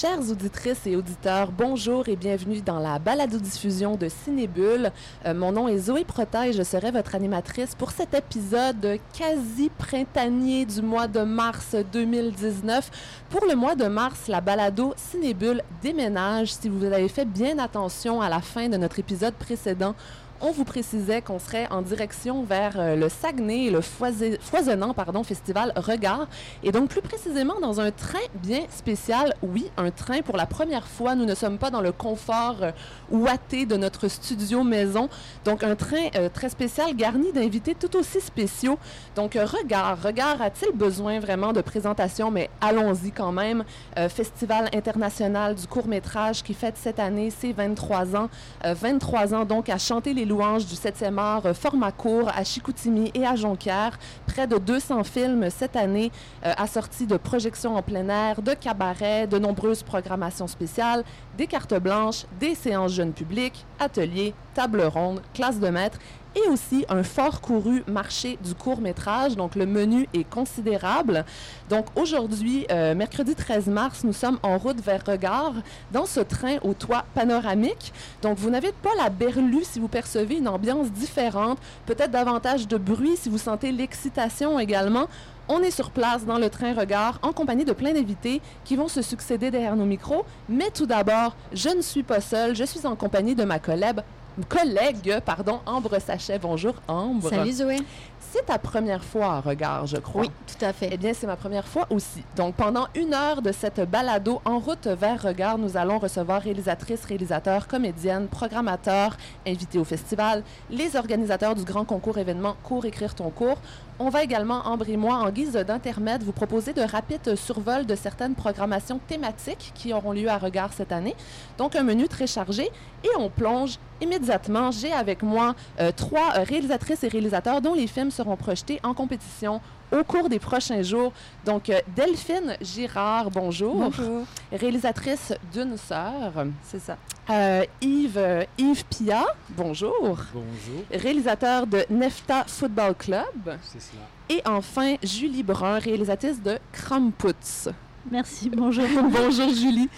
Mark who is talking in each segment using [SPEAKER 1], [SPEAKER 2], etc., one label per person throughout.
[SPEAKER 1] Chères auditrices et auditeurs, bonjour et bienvenue dans la balado-diffusion de Cinébule. Euh, mon nom est Zoé Prota et je serai votre animatrice pour cet épisode quasi printanier du mois de mars 2019. Pour le mois de mars, la balado Cinébule déménage. Si vous avez fait bien attention à la fin de notre épisode précédent, on vous précisait qu'on serait en direction vers euh, le Saguenay le foisonnant pardon, festival Regard. Et donc, plus précisément, dans un train bien spécial. Oui, un train pour la première fois. Nous ne sommes pas dans le confort euh, ouaté de notre studio maison. Donc, un train euh, très spécial garni d'invités tout aussi spéciaux. Donc, Regard. Regard a-t-il besoin vraiment de présentation? Mais allons-y quand même. festival international du court-métrage qui fête cette année ses 23 ans. 23 ans donc à chanter les louanges du 7e art euh, format court à Chicoutimi et à Jonquière. Près de 200 films cette année euh, assortis de projections en plein air, de cabarets, de nombreuses programmations spéciales, des cartes blanches, des séances jeunes publics, ateliers, tables rondes, classes de maîtres et aussi un fort couru marché du court métrage. Donc le menu est considérable. Donc aujourd'hui, euh, mercredi 13 mars, nous sommes en route vers Regard dans ce train au toit panoramique. Donc vous n'avez pas la berlue si vous percevez une ambiance différente, peut-être davantage de bruit si vous sentez l'excitation également. On est sur place dans le train Regard en compagnie de plein d'invités qui vont se succéder derrière nos micros. Mais tout d'abord, je ne suis pas seule, je suis en compagnie de ma collègue collègue, pardon, Ambre Sachet. Bonjour, Ambre.
[SPEAKER 2] Salut, Zoé.
[SPEAKER 1] C'est ta première fois à Regard, je crois.
[SPEAKER 2] Oui, tout à fait.
[SPEAKER 1] Eh bien, c'est ma première fois aussi. Donc, pendant une heure de cette balado en route vers Regard, nous allons recevoir réalisatrices, réalisateurs, comédiennes, programmateurs, invités au festival, les organisateurs du grand concours événement Cours écrire ton cours. On va également, Ambre et moi, en guise d'intermède, vous proposer de rapides survols de certaines programmations thématiques qui auront lieu à Regard cette année. Donc, un menu très chargé. Et on plonge immédiatement. J'ai avec moi euh, trois euh, réalisatrices et réalisateurs dont les films seront projetés en compétition au cours des prochains jours. Donc, euh, Delphine Girard, bonjour.
[SPEAKER 2] Bonjour.
[SPEAKER 1] Réalisatrice d'une sœur.
[SPEAKER 2] C'est ça.
[SPEAKER 1] Yves, Yves Pia, bonjour.
[SPEAKER 3] Bonjour.
[SPEAKER 1] Réalisateur de Nefta Football Club.
[SPEAKER 3] C'est cela.
[SPEAKER 1] Et enfin, Julie Brun, réalisatrice de Kramputz.
[SPEAKER 2] Merci, bonjour.
[SPEAKER 1] bonjour Julie.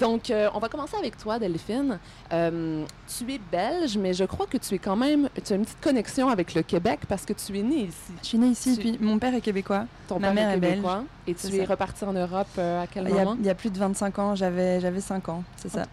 [SPEAKER 1] Donc, euh, on va commencer avec toi, Delphine. Euh, tu es belge, mais je crois que tu es quand même, tu as une petite connexion avec le Québec parce que tu es née ici.
[SPEAKER 2] Je suis née ici, puis mon père est québecois.
[SPEAKER 1] Ton
[SPEAKER 2] Ma
[SPEAKER 1] père
[SPEAKER 2] mère
[SPEAKER 1] est
[SPEAKER 2] est belge.
[SPEAKER 1] québécois. Et tu es
[SPEAKER 2] ça.
[SPEAKER 1] reparti en Europe euh, à quel
[SPEAKER 2] Il y, a,
[SPEAKER 1] moment?
[SPEAKER 2] il y a plus de 25 ans, j'avais j'avais 5 ans, c'est ça.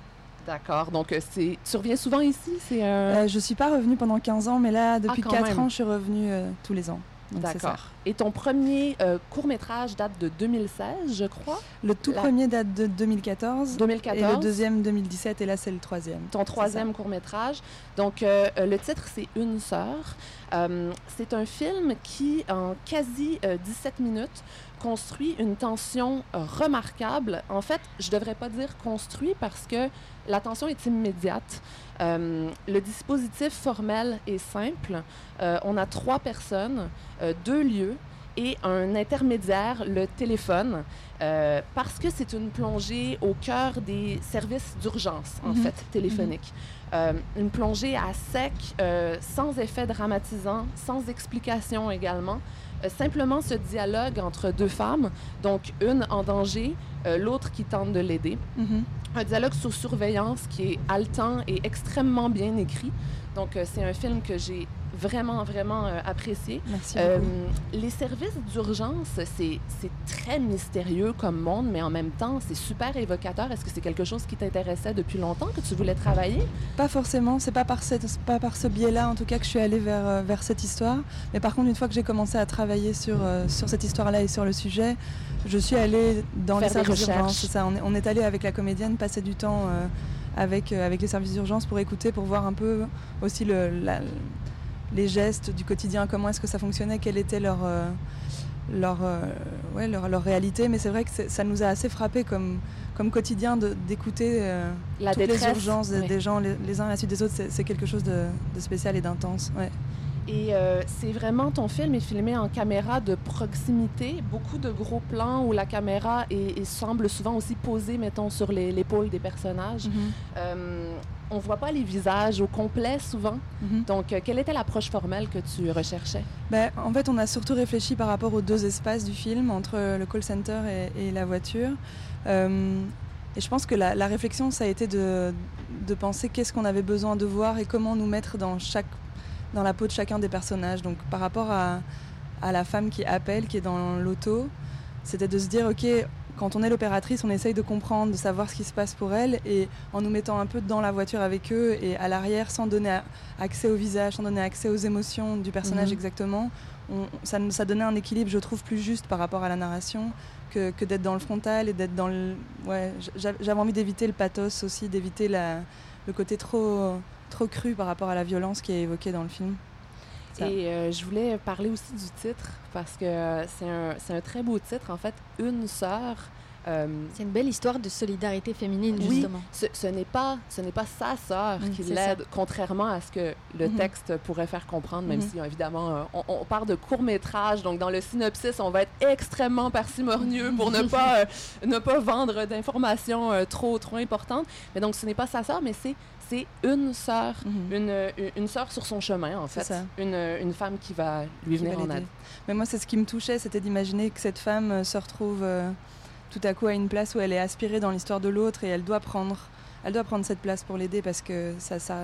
[SPEAKER 1] D'accord. Donc, c'est, tu reviens souvent ici? C'est un...
[SPEAKER 2] Euh, je suis pas revenue pendant 15 ans, mais là, depuis
[SPEAKER 1] quand
[SPEAKER 2] 4
[SPEAKER 1] même.
[SPEAKER 2] ans, je suis revenue euh, tous les ans.
[SPEAKER 1] D'accord. Et ton premier euh, court-métrage date de 2016, je crois?
[SPEAKER 2] Le tout
[SPEAKER 1] La-
[SPEAKER 2] premier date de 2014.
[SPEAKER 1] 2014.
[SPEAKER 2] Et le deuxième 2017, et là, c'est le troisième.
[SPEAKER 1] ton troisième court-métrage. Donc, euh, euh, le titre, c'est Une sœur. Euh, c'est un film qui, en quasi euh, 17 minutes, construit une tension euh, remarquable. En fait, je devrais pas dire construit parce que la tension est immédiate. Euh, le dispositif formel est simple. Euh, on a trois personnes, euh, deux lieux et un intermédiaire, le téléphone, parce que c'est une plongée au cœur des services d'urgence, en
[SPEAKER 2] Mhm.
[SPEAKER 1] fait, téléphoniques. Euh, une plongée à sec, sans effet dramatisant, sans explication également. Euh, simplement ce dialogue entre deux femmes, donc une en danger, euh, l'autre qui tente de l'aider.
[SPEAKER 2] Mhm.
[SPEAKER 1] Un dialogue sous surveillance qui est haletant et extrêmement bien écrit. Donc, euh, c'est un film que j'ai vraiment, vraiment euh, apprécié.
[SPEAKER 2] Merci
[SPEAKER 1] Euh,
[SPEAKER 2] beaucoup.
[SPEAKER 1] les services d'urgence, c'est très mystérieux comme monde, mais en même temps, c'est super évocateur. Est-ce que c'est quelque chose qui t'intéressait depuis longtemps, que tu voulais travailler?
[SPEAKER 2] Pas forcément, c'est pas par, cette, pas par ce biais-là en tout cas que je suis allée vers, euh, vers cette histoire. Mais par contre, une fois que j'ai commencé à travailler sur, euh, sur cette histoire-là et sur le sujet, je suis allée dans
[SPEAKER 1] Faire
[SPEAKER 2] les services d'urgence. Ça, on est, on est allé avec la comédienne passer du temps avec, avec les services d'urgence pour écouter, pour voir un peu aussi le, la- les gestes du quotidien, comment est-ce que ça fonctionnait, quelle était leur, euh, leur, euh, ouais, leur, leur réalité. Mais c'est vrai que ça nous a assez frappé comme, comme quotidien d'écouter euh, toutes
[SPEAKER 1] détresse.
[SPEAKER 2] les urgences des,
[SPEAKER 1] Oui.
[SPEAKER 2] des gens les, les uns à la suite des autres, c'est c'est quelque chose de, de spécial et d'intense. Ouais.
[SPEAKER 1] Et euh, c'est vraiment, ton film est filmé en caméra de proximité, beaucoup de gros plans où la caméra est- est- semble souvent aussi posée, mettons, sur l'épaule des personnages. Euh, on voit pas les visages au complet souvent.
[SPEAKER 2] Mhm.
[SPEAKER 1] Donc, euh, quelle était l'approche formelle que tu recherchais?
[SPEAKER 2] Ben, en fait, on a surtout réfléchi par rapport aux deux espaces du film, entre le call center et, et la voiture. Euh, Et je pense que la, la réflexion, ça a été de, de penser qu'est-ce qu'on avait besoin de voir et comment nous mettre dans, chaque, dans la peau de chacun des personnages. Donc par rapport à, à la femme qui appelle, qui est dans l'auto, c'était de se dire, ok, quand on est l'opératrice, on essaye de comprendre, de savoir ce qui se passe pour elle, et en nous mettant un peu dans la voiture avec eux et à l'arrière, sans donner accès au visage, sans donner accès aux émotions du personnage
[SPEAKER 1] Mhm.
[SPEAKER 2] exactement, on- ça, ça donnait un équilibre, je trouve, plus juste par rapport à la narration que, que d'être dans le frontal et d'être dans le... Ouais, j'a- j'avais envie d'éviter le pathos aussi, d'éviter le côté trop, trop cru par rapport à la violence qui est évoquée dans le film. Ça.
[SPEAKER 1] Et euh, je voulais parler aussi du titre parce que euh, c'est un, c'est un très beau titre. En fait, Une sœur. euh,
[SPEAKER 3] C'est une belle histoire de solidarité féminine,
[SPEAKER 1] Oui.
[SPEAKER 3] justement.
[SPEAKER 1] ce, ce n'est pas, ce n'est pas sa sœur qui l'aide, contrairement à ce que le
[SPEAKER 2] Mhm.
[SPEAKER 1] texte pourrait faire comprendre, même
[SPEAKER 2] Mhm.
[SPEAKER 1] si évidemment on, on parle de court métrage, donc dans le synopsis on va être extrêmement parcimonieux pour ne pas euh, ne pas vendre d'informations euh, trop trop importantes. Mais donc ce n'est pas sa sœur, mais c'est c'est une sœur,
[SPEAKER 2] Mhm.
[SPEAKER 1] une, une, une sœur sur son chemin en fait,
[SPEAKER 2] ça.
[SPEAKER 1] une, une femme qui va lui
[SPEAKER 2] qui
[SPEAKER 1] venir
[SPEAKER 2] va
[SPEAKER 1] en aide.
[SPEAKER 2] Mais moi, c'est ce qui me touchait, c'était d'imaginer que cette femme euh, se retrouve euh, tout à coup à une place où elle est aspirée dans l'histoire de l'autre et elle doit prendre, elle doit prendre cette place pour l'aider parce que ça, ça,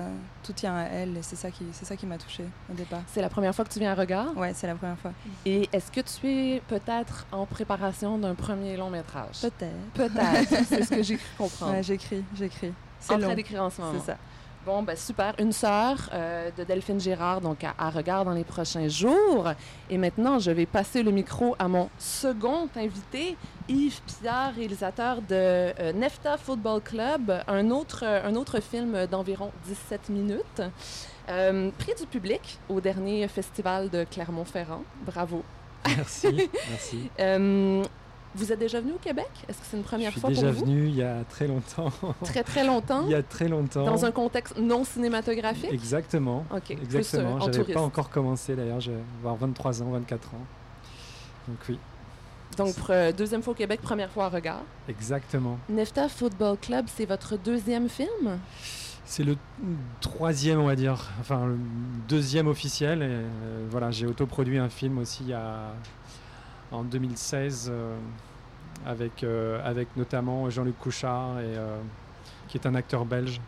[SPEAKER 2] tout tient à elle et c'est ça qui, c'est ça qui m'a touchée au départ.
[SPEAKER 1] C'est la première fois que tu viens à Regard?
[SPEAKER 2] Ouais, c'est la première fois.
[SPEAKER 1] Et est-ce que tu es peut-être en préparation d'un premier long métrage?
[SPEAKER 2] Peut-être.
[SPEAKER 1] Peut-être, c'est ce que j'ai cru comprendre.
[SPEAKER 2] Ouais, j'écris, j'écris. C'est
[SPEAKER 1] en
[SPEAKER 2] long.
[SPEAKER 1] train d'écrire en ce moment.
[SPEAKER 2] C'est ça.
[SPEAKER 1] Bon, ben super. Une sœur euh, de Delphine Gérard, donc à, à regard dans les prochains jours. Et maintenant, je vais passer le micro à mon second invité, Yves Pierre, réalisateur de euh, Nefta Football Club, un autre, euh, un autre film d'environ 17 minutes. Euh, prix du public au dernier festival de Clermont-Ferrand. Bravo.
[SPEAKER 4] Merci, merci.
[SPEAKER 1] Euh, vous êtes déjà venu au Québec? Est-ce que c'est une première
[SPEAKER 4] Je suis
[SPEAKER 1] fois
[SPEAKER 4] déjà
[SPEAKER 1] pour vous?
[SPEAKER 4] venu il y a très longtemps.
[SPEAKER 1] Très, très longtemps.
[SPEAKER 4] il y a très longtemps.
[SPEAKER 1] Dans un contexte non cinématographique?
[SPEAKER 4] Exactement.
[SPEAKER 1] OK. plus, euh,
[SPEAKER 4] Exactement.
[SPEAKER 1] en
[SPEAKER 4] J'avais pas encore commencé d'ailleurs. Je vais avoir 23 ans, 24 ans. Donc oui,
[SPEAKER 1] Donc, pour, euh, deuxième fois au Québec, première fois à regard.
[SPEAKER 4] exactement.
[SPEAKER 1] Nefta Football Club, c'est votre deuxième film?
[SPEAKER 4] C'est le troisième, on va dire, enfin le deuxième officiel. Et, euh, voilà, j'ai autoproduit un film aussi il y a- en 2016 euh, avec, euh, avec notamment Jean-Luc Couchard, euh, qui est un acteur belge.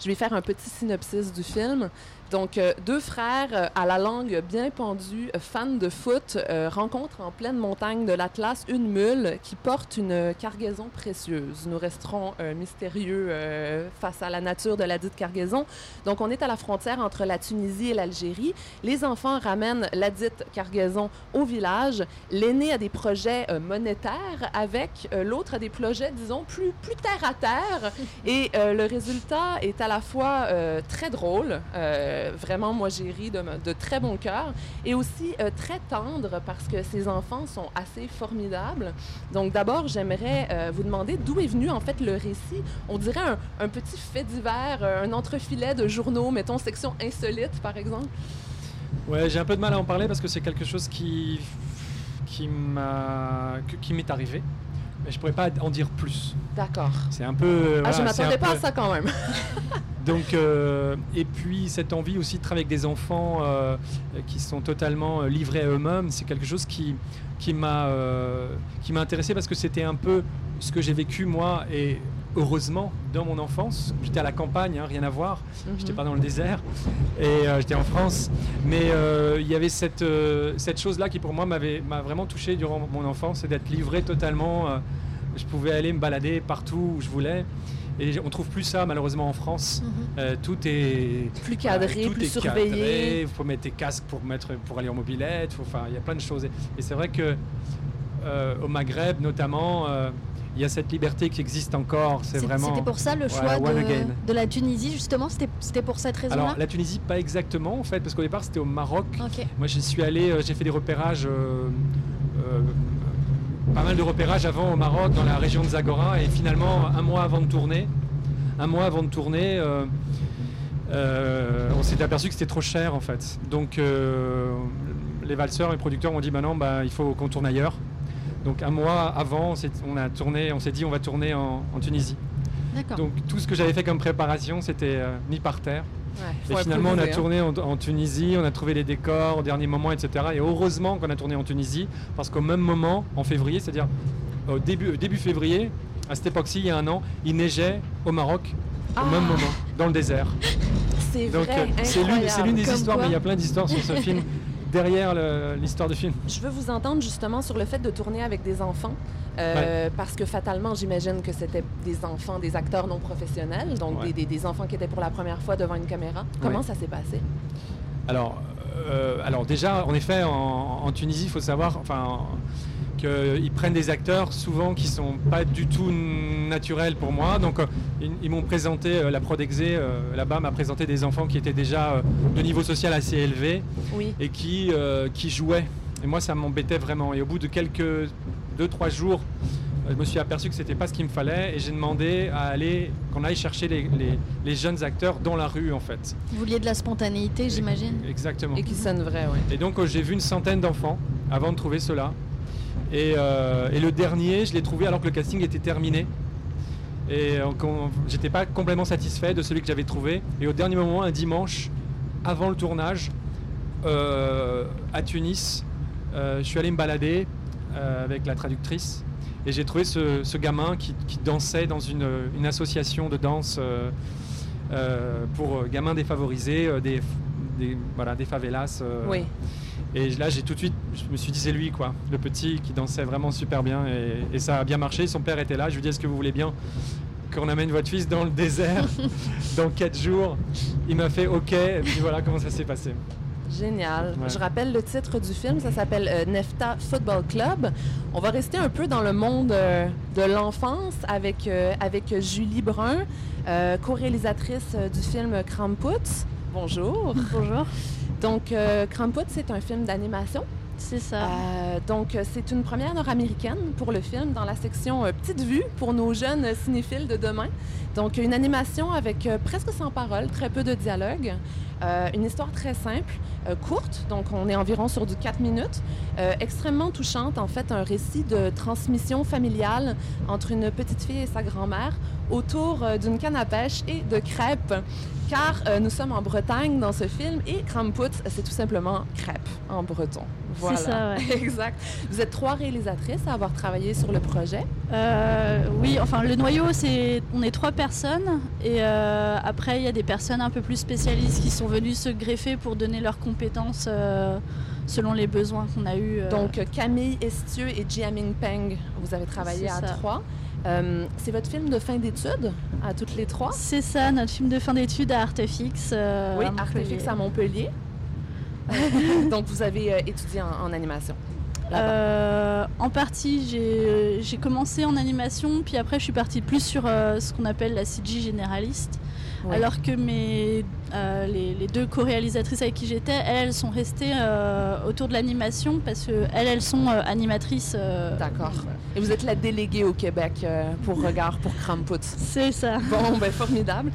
[SPEAKER 1] Je vais faire un petit synopsis du film. Donc, euh, deux frères euh, à la langue bien pendue, euh, fans de foot, rencontrent en pleine montagne de l'Atlas une mule qui porte une cargaison précieuse. Nous resterons mystérieux face à la nature de la dite cargaison. Donc, on est à la frontière entre la Tunisie et l'Algérie. Les enfants ramènent la dite cargaison au village. L'aîné a des projets monétaires avec l'autre a des projets, disons, plus, terre à terre. Et le résultat est à la fois très drôle, vraiment, moi j'ai ri de, très bon cœur, et aussi euh, très tendre parce que ces enfants sont assez formidables. Donc d'abord, j'aimerais euh, vous demander d'où est venu en fait le récit. On dirait un, un petit fait divers, euh, un entrefilet de journaux, mettons section insolite par exemple.
[SPEAKER 4] Ouais, j'ai un peu de mal à en parler parce que c'est quelque chose qui, qui m'est arrivé. Mais je pourrais pas en dire plus.
[SPEAKER 1] D'accord.
[SPEAKER 4] C'est un peu.
[SPEAKER 1] Ah, je
[SPEAKER 4] voilà,
[SPEAKER 1] m'attendais pas
[SPEAKER 4] peu-
[SPEAKER 1] à ça quand même.
[SPEAKER 4] Donc, euh, et puis cette envie aussi de travailler avec des enfants euh, qui sont totalement euh, livrés à eux-mêmes, c'est quelque chose qui, qui m'a qui m'a intéressé parce que c'était un peu ce que j'ai vécu moi et heureusement dans mon enfance. J'étais à la campagne, hein, rien à voir. J'étais
[SPEAKER 1] Mhm.
[SPEAKER 4] pas dans le désert et euh, j'étais en France. Mais euh, il y avait cette, euh, cette chose-là qui pour moi m'avait m'a vraiment touché durant mon enfance, c'est d'être livré totalement. je pouvais aller me balader partout où je voulais. Et on trouve plus ça malheureusement en France.
[SPEAKER 3] Mhm.
[SPEAKER 4] Euh, tout est
[SPEAKER 1] Plus cadré,
[SPEAKER 4] tout
[SPEAKER 1] plus
[SPEAKER 4] est
[SPEAKER 1] surveillé.
[SPEAKER 4] Il faut mettre tes casques pour mettre pour aller en mobilette. Enfin, il y a plein de choses. Et, et c'est vrai que euh, au Maghreb notamment, il y a cette liberté qui existe encore. C'est vraiment.
[SPEAKER 3] C'était pour ça le choix de, de la Tunisie, justement C'était pour cette raison-là?
[SPEAKER 4] Alors la Tunisie, pas exactement en fait, parce qu'au départ c'était au Maroc. Moi, j'y suis allé, euh, j'ai fait des repérages, euh, euh, pas mal de repérages avant au Maroc, dans la région de Zagora, et finalement, un mois avant de tourner, un mois avant de tourner, euh, euh, on s'est aperçu que c'était trop cher en fait. Donc, euh, les valseurs et les producteurs ont dit, bah non, bah, il faut qu'on tourne ailleurs. Donc, un mois avant, on, a tourné, on s'est dit, on va tourner en, en Tunisie. Donc, tout ce que j'avais fait comme préparation, c'était euh, mis par terre.
[SPEAKER 1] Ouais,
[SPEAKER 4] Et finalement, on a
[SPEAKER 1] hein.
[SPEAKER 4] tourné en, en Tunisie, on a trouvé les décors au dernier moment, etc. Et heureusement qu'on a tourné en Tunisie, parce qu'au même moment, en février, c'est-à-dire au début, début février, à cette époque-ci, il y a un an, il neigeait au Maroc
[SPEAKER 1] Ah.
[SPEAKER 4] au même moment, dans le désert.
[SPEAKER 1] C'est vrai,
[SPEAKER 4] euh, c'est l'une des histoires,
[SPEAKER 3] quoi.
[SPEAKER 4] mais il y a plein d'histoires sur ce film derrière l'histoire du film.
[SPEAKER 1] Je veux vous entendre justement sur le fait de tourner avec des enfants, euh, parce que fatalement, j'imagine que c'était des enfants, des acteurs non professionnels, donc
[SPEAKER 4] Ouais.
[SPEAKER 1] des, des- des enfants qui étaient pour la première fois devant une caméra. Comment
[SPEAKER 4] Ouais.
[SPEAKER 1] ça s'est passé?
[SPEAKER 4] Alors, euh, alors déjà, en effet, en, en Tunisie, il faut savoir enfin, qu'ils prennent des acteurs souvent qui sont pas du tout naturels pour moi. Donc, euh, ils, ils m'ont présenté, euh, la Prodexé euh, là-bas m'a présenté des enfants qui étaient déjà de niveau social assez élevé
[SPEAKER 1] Oui.
[SPEAKER 4] et qui, euh, qui jouaient. Et moi, ça m'embêtait vraiment. Et au bout de quelques deux, trois jours, je me suis aperçu que c'était pas ce qu'il me fallait et j'ai demandé à aller, qu'on aille chercher les, les- les jeunes acteurs dans la rue, en fait.
[SPEAKER 3] Vous vouliez de la spontanéité, j'imagine.
[SPEAKER 4] Exactement.
[SPEAKER 1] Et qui sonne vrai, oui.
[SPEAKER 4] Et donc j'ai vu une centaine d'enfants avant de trouver cela. Et, euh, et le dernier, je l'ai trouvé alors que le casting était terminé. Et euh, j'étais pas complètement satisfait de celui que j'avais trouvé. Et au dernier moment, un dimanche, avant le tournage, euh, à Tunis, je suis allé me balader avec la traductrice. Et j'ai trouvé ce, gamin qui, dansait dans une, association de danse pour gamins défavorisés, des, voilà, des favelas.
[SPEAKER 1] Oui.
[SPEAKER 4] Et là, j'ai tout de suite, je me suis dit, c'est lui, quoi. Le petit qui dansait vraiment super bien. Et, et ça a bien marché. Son père était là. Je lui ai dit, est-ce que vous voulez bien qu'on amène votre fils dans le désert dans quatre jours? Il m'a fait OK. Et puis voilà comment ça s'est passé.
[SPEAKER 1] Génial.
[SPEAKER 4] Ouais.
[SPEAKER 1] Je rappelle le titre du film, ça s'appelle euh, Nefta Football Club. On va rester un peu dans le monde euh, de l'enfance avec, euh, avec Julie Brun, euh, co-réalisatrice euh, du film Krampus. Bonjour.
[SPEAKER 3] Bonjour.
[SPEAKER 1] Donc, euh, Krampus, c'est un film d'animation.
[SPEAKER 3] C'est ça.
[SPEAKER 1] Euh, donc, euh, c'est une première nord-américaine pour le film dans la section euh, Petite Vue pour nos jeunes cinéphiles de demain. Donc, une animation avec euh, presque sans parole, très peu de dialogue. Une histoire très simple, courte, donc on est environ sur du 4 minutes, extrêmement touchante, en fait, un récit de transmission familiale entre une petite fille et sa grand-mère autour d'une canne à pêche et de crêpes. Car euh, nous sommes en Bretagne dans ce film et Krampus, c'est tout simplement crêpes en breton. Voilà.
[SPEAKER 3] C'est ça, ouais.
[SPEAKER 1] exact. Vous êtes trois réalisatrices à avoir travaillé sur le projet.
[SPEAKER 5] Euh, oui, enfin le noyau, c'est on est trois personnes et euh, après il y a des personnes un peu plus spécialistes qui sont venues se greffer pour donner leurs compétences selon les besoins qu'on a eus.
[SPEAKER 1] Donc Camille Estieux et Jiaming Peng, vous avez travaillé à
[SPEAKER 5] ça.
[SPEAKER 1] trois. Euh, c'est votre film de fin d'études à toutes les trois?
[SPEAKER 5] c'est ça, notre film de fin d'études à Artefix. euh,
[SPEAKER 1] oui,
[SPEAKER 5] à Montpellier.
[SPEAKER 1] Artefix à Montpellier. Donc vous avez euh, étudié en, en animation.
[SPEAKER 5] en partie, j'ai commencé en animation, puis après je suis partie plus sur ce qu'on appelle la CG généraliste. Alors que mes, euh, les, les deux co-réalisatrices avec qui j'étais, elles, elles sont restées euh, autour de l'animation parce que elles, sont euh, animatrices.
[SPEAKER 1] D'accord. Et vous êtes la déléguée au Québec pour Regard pour Krampus.
[SPEAKER 5] C'est ça.
[SPEAKER 1] Bon, ben formidable.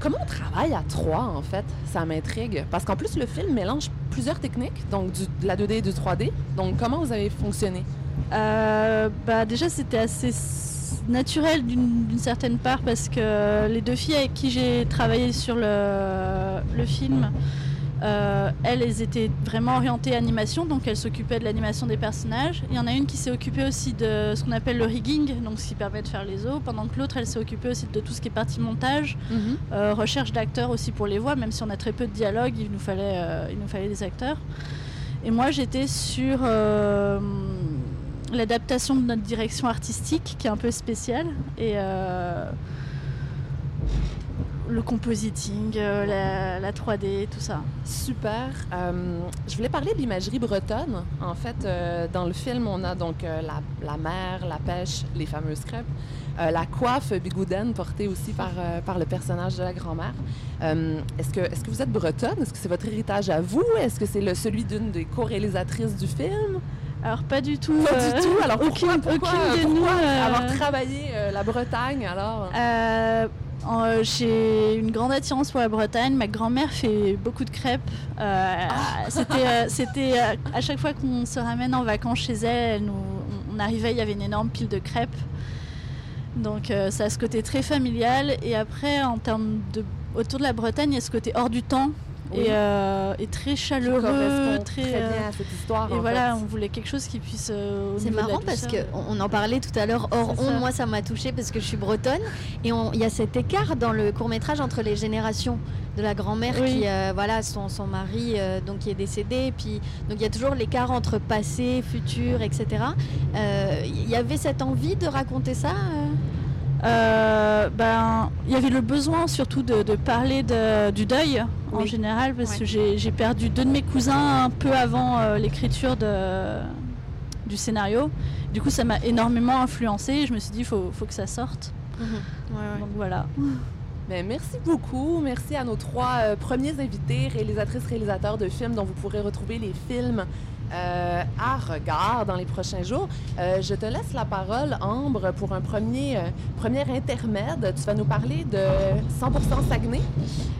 [SPEAKER 1] Comment on travaille à trois, en fait? Ça m'intrigue. Parce qu'en plus, le film mélange plusieurs techniques, donc du- de la 2D et du 3D. Donc, comment vous avez fonctionné?
[SPEAKER 5] Bah, déjà, c'était assez naturel d'une certaine part parce que les deux filles avec qui j'ai travaillé sur le, le film, euh, elles, elles étaient vraiment orientées animation, donc elles s'occupaient de l'animation des personnages. Il y en a une qui s'est occupée aussi de ce qu'on appelle le rigging, donc ce qui permet de faire les os, pendant que l'autre, elle s'est occupée aussi de tout ce qui est partie montage, euh, recherche d'acteurs aussi pour les voix, même si on a très peu de dialogue, il nous fallait, euh, il nous fallait des acteurs. Et moi, j'étais sur l'adaptation de notre direction artistique, qui est un peu spéciale, et euh, le compositing, euh, la, la 3D, tout ça.
[SPEAKER 1] Super. Euh, je voulais parler de l'imagerie bretonne. En fait, dans le film, on a donc la, mer, la pêche, les fameuses crêpes, la coiffe bigoudaine portée aussi par, par le personnage de la grand-mère. Est-ce, que, est-ce que vous êtes bretonne? Est-ce que c'est votre héritage à vous? Est-ce que c'est celui d'une des co-réalisatrices du film?
[SPEAKER 5] Alors, pas du tout.
[SPEAKER 1] Pas
[SPEAKER 5] euh,
[SPEAKER 1] du tout. Alors, pourquoi,
[SPEAKER 5] aucune-
[SPEAKER 1] pourquoi,
[SPEAKER 5] aucune de nous, euh,
[SPEAKER 1] avoir travaillé euh, la Bretagne, alors?
[SPEAKER 5] Euh, j'ai une grande attirance pour la Bretagne. Ma grand-mère fait beaucoup de crêpes. Euh, C'était, euh, c'était euh, à chaque fois qu'on se ramène en vacances chez elle, nous- on, on arrivait, il y avait une énorme pile de crêpes. Donc euh, ça a ce côté très familial. Et après, en termes de autour de la Bretagne, il y a ce côté hors du temps
[SPEAKER 1] Oui.
[SPEAKER 5] et, euh, et très chaleureux, très.
[SPEAKER 1] très bien à cette histoire.
[SPEAKER 5] et voilà,
[SPEAKER 1] fait.
[SPEAKER 5] on voulait quelque chose qui puisse. euh,
[SPEAKER 3] C'est marrant parce qu'on on en parlait tout à l'heure hors ondes. Moi, ça m'a touchée parce que je suis bretonne. Et on- il y a cet écart dans le court-métrage entre les générations de la grand-mère
[SPEAKER 5] Oui.
[SPEAKER 3] qui, euh, voilà, son, son mari donc, qui est décédé. Et puis, donc il y a toujours l'écart entre passé, futur, etc. Il y avait cette envie de raconter ça euh
[SPEAKER 5] ben, il y avait le besoin surtout de, de parler de- du deuil en général parce
[SPEAKER 3] Ouais.
[SPEAKER 5] que j'ai perdu deux de mes cousins un peu avant euh, l'écriture du scénario. Du coup, ça m'a énormément influencé. Je me suis dit, il faut, faut que ça sorte. Donc voilà.
[SPEAKER 1] Ben, merci beaucoup. Merci à nos trois euh, premiers invités, réalisatrices, réalisateurs de films dont vous pourrez retrouver les films euh, à regard dans les prochains jours. Euh, je te laisse la parole, Ambre, pour un premier, euh, premier intermède. Tu vas nous parler de 100% Saguenay?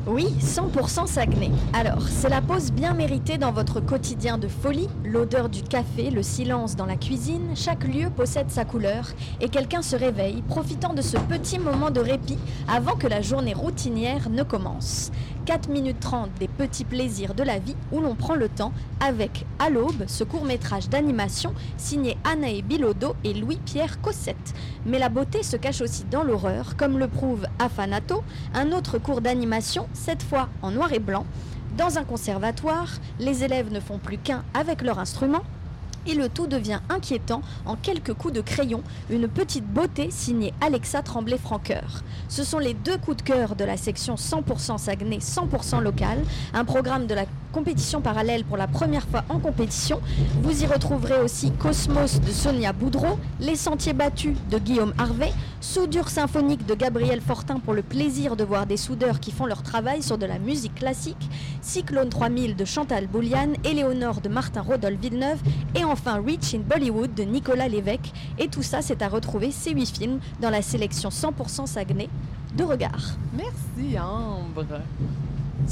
[SPEAKER 3] Oui, 100% Saguenay. Alors, c'est la pause bien méritée dans votre quotidien de folie. L'odeur du café, le silence dans la cuisine, chaque lieu possède sa couleur et quelqu'un se réveille, profitant de ce petit moment de répit avant que la journée routinière ne commence. 4 minutes 30 des petits plaisirs de la vie où l'on prend le temps avec À l'aube, ce court-métrage d'animation signé Anaé Bilodeau et Louis-Pierre Cossette. Mais la beauté se cache aussi dans l'horreur, comme le prouve Afanato, un autre cours d'animation, cette fois en noir et blanc. Dans un conservatoire, les élèves ne font plus qu'un avec leur instrument. Et le tout devient inquiétant en quelques coups de crayon, une petite beauté signée Alexa Tremblay-Francoeur. Ce sont les deux coups de cœur de la section 100% Saguenay, 100% local, un programme de la compétition parallèle pour la première fois en compétition. Vous y retrouverez aussi Cosmos de Sonia Boudreau, Les Sentiers battus de Guillaume Harvey, Soudure symphonique de Gabriel Fortin pour le plaisir de voir des soudeurs qui font leur travail sur de la musique classique, Cyclone 3000 de Chantal Bouliane, Éléonore de Martin Rodolphe Villeneuve et enfin Rich in Bollywood de Nicolas Lévesque. Et tout ça, c'est à retrouver ces huit films dans la sélection 100% Saguenay de regard.
[SPEAKER 1] Merci, Ambre.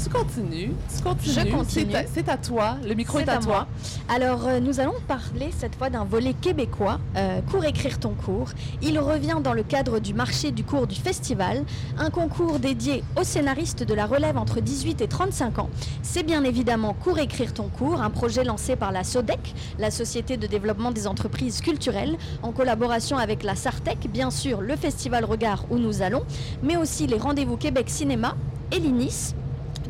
[SPEAKER 1] Tu continues. Tu continues.
[SPEAKER 3] Je continue.
[SPEAKER 1] C'est à, toi. Le micro est, à,
[SPEAKER 3] à
[SPEAKER 1] toi.
[SPEAKER 3] moi. Alors, euh, nous allons parler cette fois d'un volet québécois, euh, Cours écrire ton cours. Il revient dans le cadre du marché du cours du festival, un concours dédié aux scénaristes de la relève entre 18 et 35 ans. C'est bien évidemment Cours écrire ton cours, un projet lancé par la SODEC, la Société de développement des entreprises culturelles, en collaboration avec la Sartec, bien sûr le Festival Regard où nous allons, mais aussi les rendez-vous Québec Cinéma et l'INIS.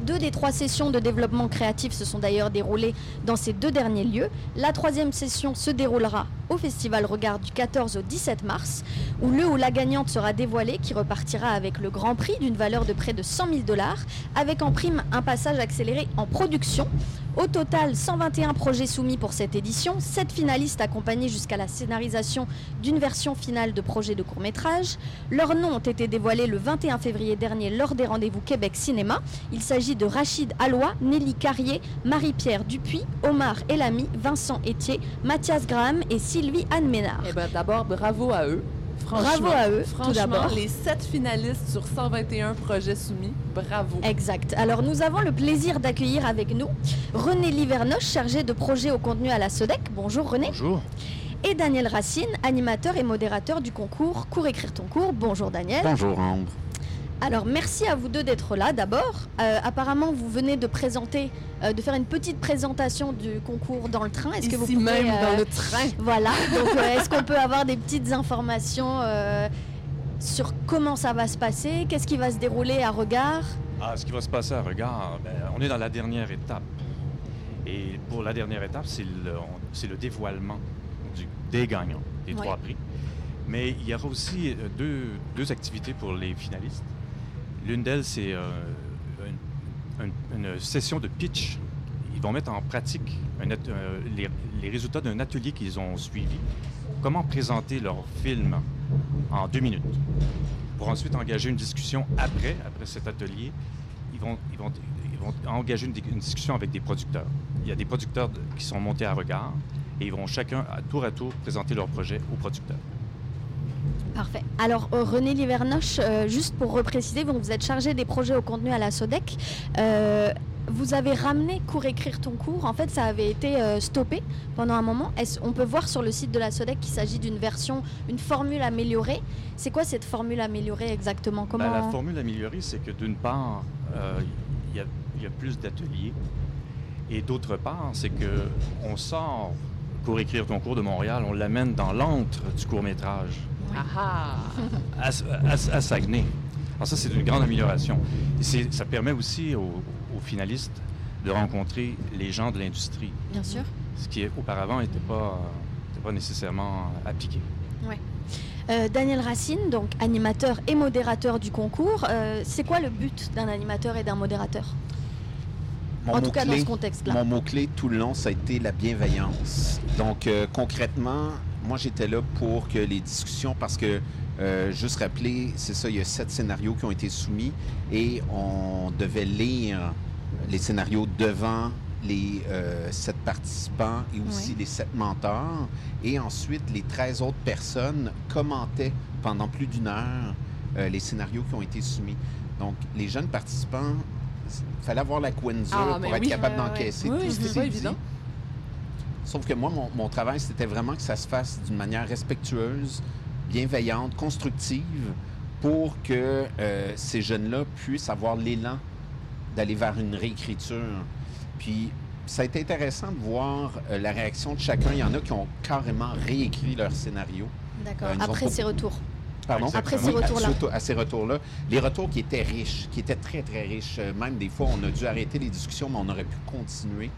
[SPEAKER 3] Deux des trois sessions de développement créatif se sont d'ailleurs déroulées dans ces deux derniers lieux. La troisième session se déroulera au Festival Regard du 14 au 17 mars, où le ou la gagnante sera dévoilée, qui repartira avec le grand prix d'une valeur de près de 100 000 dollars, avec en prime un passage accéléré en production. Au total, 121 projets soumis pour cette édition, 7 finalistes accompagnés jusqu'à la scénarisation d'une version finale de projet de court-métrage. Leurs noms ont été dévoilés le 21 février dernier lors des rendez-vous Québec Cinéma. Il s'agit de Rachid Alloy, Nelly Carrier, Marie-Pierre Dupuis, Omar Elami, Vincent Etier, Mathias Graham et Sylvie Anne Ménard.
[SPEAKER 1] Eh ben, d'abord, bravo à eux. Franchement,
[SPEAKER 3] Bravo à eux, tout
[SPEAKER 1] Franchement,
[SPEAKER 3] d'abord.
[SPEAKER 1] les sept finalistes sur 121 projets soumis, bravo.
[SPEAKER 3] Exact. Alors nous avons le plaisir d'accueillir avec nous René Livernoche, chargé de projet au contenu à la SODEC. Bonjour René.
[SPEAKER 6] Bonjour.
[SPEAKER 3] Et Daniel Racine, animateur et modérateur du concours Cours écrire ton cours. Bonjour Daniel.
[SPEAKER 6] Bonjour Ambre.
[SPEAKER 3] Alors merci à vous deux d'être là d'abord. Euh, apparemment vous venez de présenter, euh, de faire une petite présentation du concours dans le train. Est-ce que vous pouvez,
[SPEAKER 1] même
[SPEAKER 3] euh,
[SPEAKER 1] dans le train.
[SPEAKER 3] Voilà, donc euh, est-ce qu'on peut avoir des petites informations euh, sur comment ça va se passer? Qu'est-ce qui va se dérouler à regard?
[SPEAKER 6] Ah, ce qui va se passer à regard, ben, on est dans la dernière étape. Et pour la dernière étape, c'est le, le dévoilement du- des gagnants, des
[SPEAKER 3] Ouais.
[SPEAKER 6] trois prix. Mais il y aura aussi euh, deux, deux activités pour les finalistes. L'une d'elles, c'est euh, une, session de pitch. Ils vont mettre en pratique euh, les, résultats d'un atelier qu'ils ont suivi. Comment présenter leur film en deux minutes? Pour ensuite engager une discussion après, après cet atelier. Ils vont, engager une, discussion avec des producteurs. Il y a des producteurs qui sont montés à regard et ils vont chacun, à tour à tour, présenter leur projet aux producteurs.
[SPEAKER 3] Parfait. Alors euh, René Livernoche, euh, juste pour repréciser, vous, vous êtes chargé des projets au contenu à la SODEC. Euh, vous avez ramené Cours écrire ton cours. En fait, ça avait été stoppé pendant un moment. Est-ce- on peut voir sur le site de la SODEC qu'il s'agit d'une version, une formule améliorée. C'est quoi cette formule améliorée exactement? Comment
[SPEAKER 6] Ben, la formule améliorée, c'est que d'une part, il y y a plus d'ateliers. Et d'autre part, c'est que on sort pour écrire ton cours de Montréal, on l'amène dans l'antre du court métrage
[SPEAKER 1] Ah ah!
[SPEAKER 6] à, à- à Saguenay. Alors ça, c'est une grande amélioration. Ça permet aussi aux, aux finalistes de rencontrer les gens de l'industrie,
[SPEAKER 3] Bien sûr.
[SPEAKER 6] ce qui auparavant n'était pas, pas nécessairement appliqué.
[SPEAKER 3] Euh, Daniel Racine, donc animateur et modérateur du concours. Euh, c'est quoi le but d'un animateur et d'un modérateur?
[SPEAKER 7] Mon
[SPEAKER 3] En tout cas, dans ce contexte-là.
[SPEAKER 7] Mon mot-clé tout le long, ça a été la bienveillance. Donc, euh, concrètement, moi, j'étais là pour que les discussions, parce que, euh, juste rappeler, c'est ça, il y a sept scénarios qui ont été soumis et on devait lire les scénarios devant les euh, sept participants et aussi
[SPEAKER 3] Oui.
[SPEAKER 7] les sept menteurs. Et ensuite, les 13 autres personnes commentaient pendant plus d'une heure euh, les scénarios qui ont été soumis. Donc, les jeunes participants, il fallait avoir la coinzure
[SPEAKER 1] Ah,
[SPEAKER 7] pour
[SPEAKER 1] mais
[SPEAKER 7] être
[SPEAKER 1] oui.
[SPEAKER 7] capable d'encaisser tout ce qui dit. Sauf que moi, mon, mon travail, c'était vraiment que ça se fasse d'une manière respectueuse, bienveillante, constructive, pour que euh, ces jeunes-là puissent avoir l'élan d'aller vers une réécriture. Puis, ça a été intéressant de voir euh, la réaction de chacun. Il y en a qui ont carrément réécrit leur scénario.
[SPEAKER 3] D'accord.
[SPEAKER 7] Euh, ont
[SPEAKER 3] Après ces retours.
[SPEAKER 7] Pardon?
[SPEAKER 3] Après
[SPEAKER 6] ces
[SPEAKER 3] retours-là.
[SPEAKER 7] à- ces retours-là. Les retours qui étaient riches, qui étaient très, très riches. Même des fois, on a dû arrêter les discussions, mais on aurait pu continuer.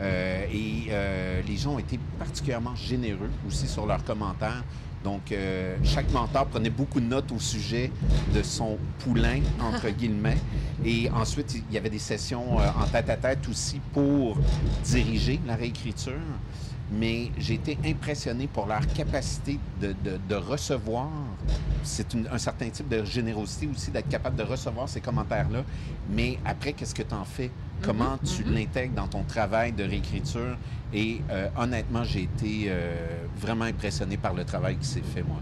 [SPEAKER 7] Euh, et euh, les gens ont été particulièrement généreux aussi sur leurs commentaires. Donc, euh, chaque mentor prenait beaucoup de notes au sujet de son poulain, entre guillemets. Et ensuite, il y avait des sessions en tête-à-tête aussi pour diriger la réécriture. Mais j'ai été impressionné pour leur capacité de, de- de recevoir. C'est un certain type de générosité aussi d'être capable de recevoir ces commentaires-là. Mais après, qu'est-ce que tu en fais? Comment tu
[SPEAKER 1] mhm.
[SPEAKER 7] l'intègres dans ton travail de réécriture? Et euh, honnêtement, j'ai été euh, vraiment impressionné par le travail qui s'est fait, moi.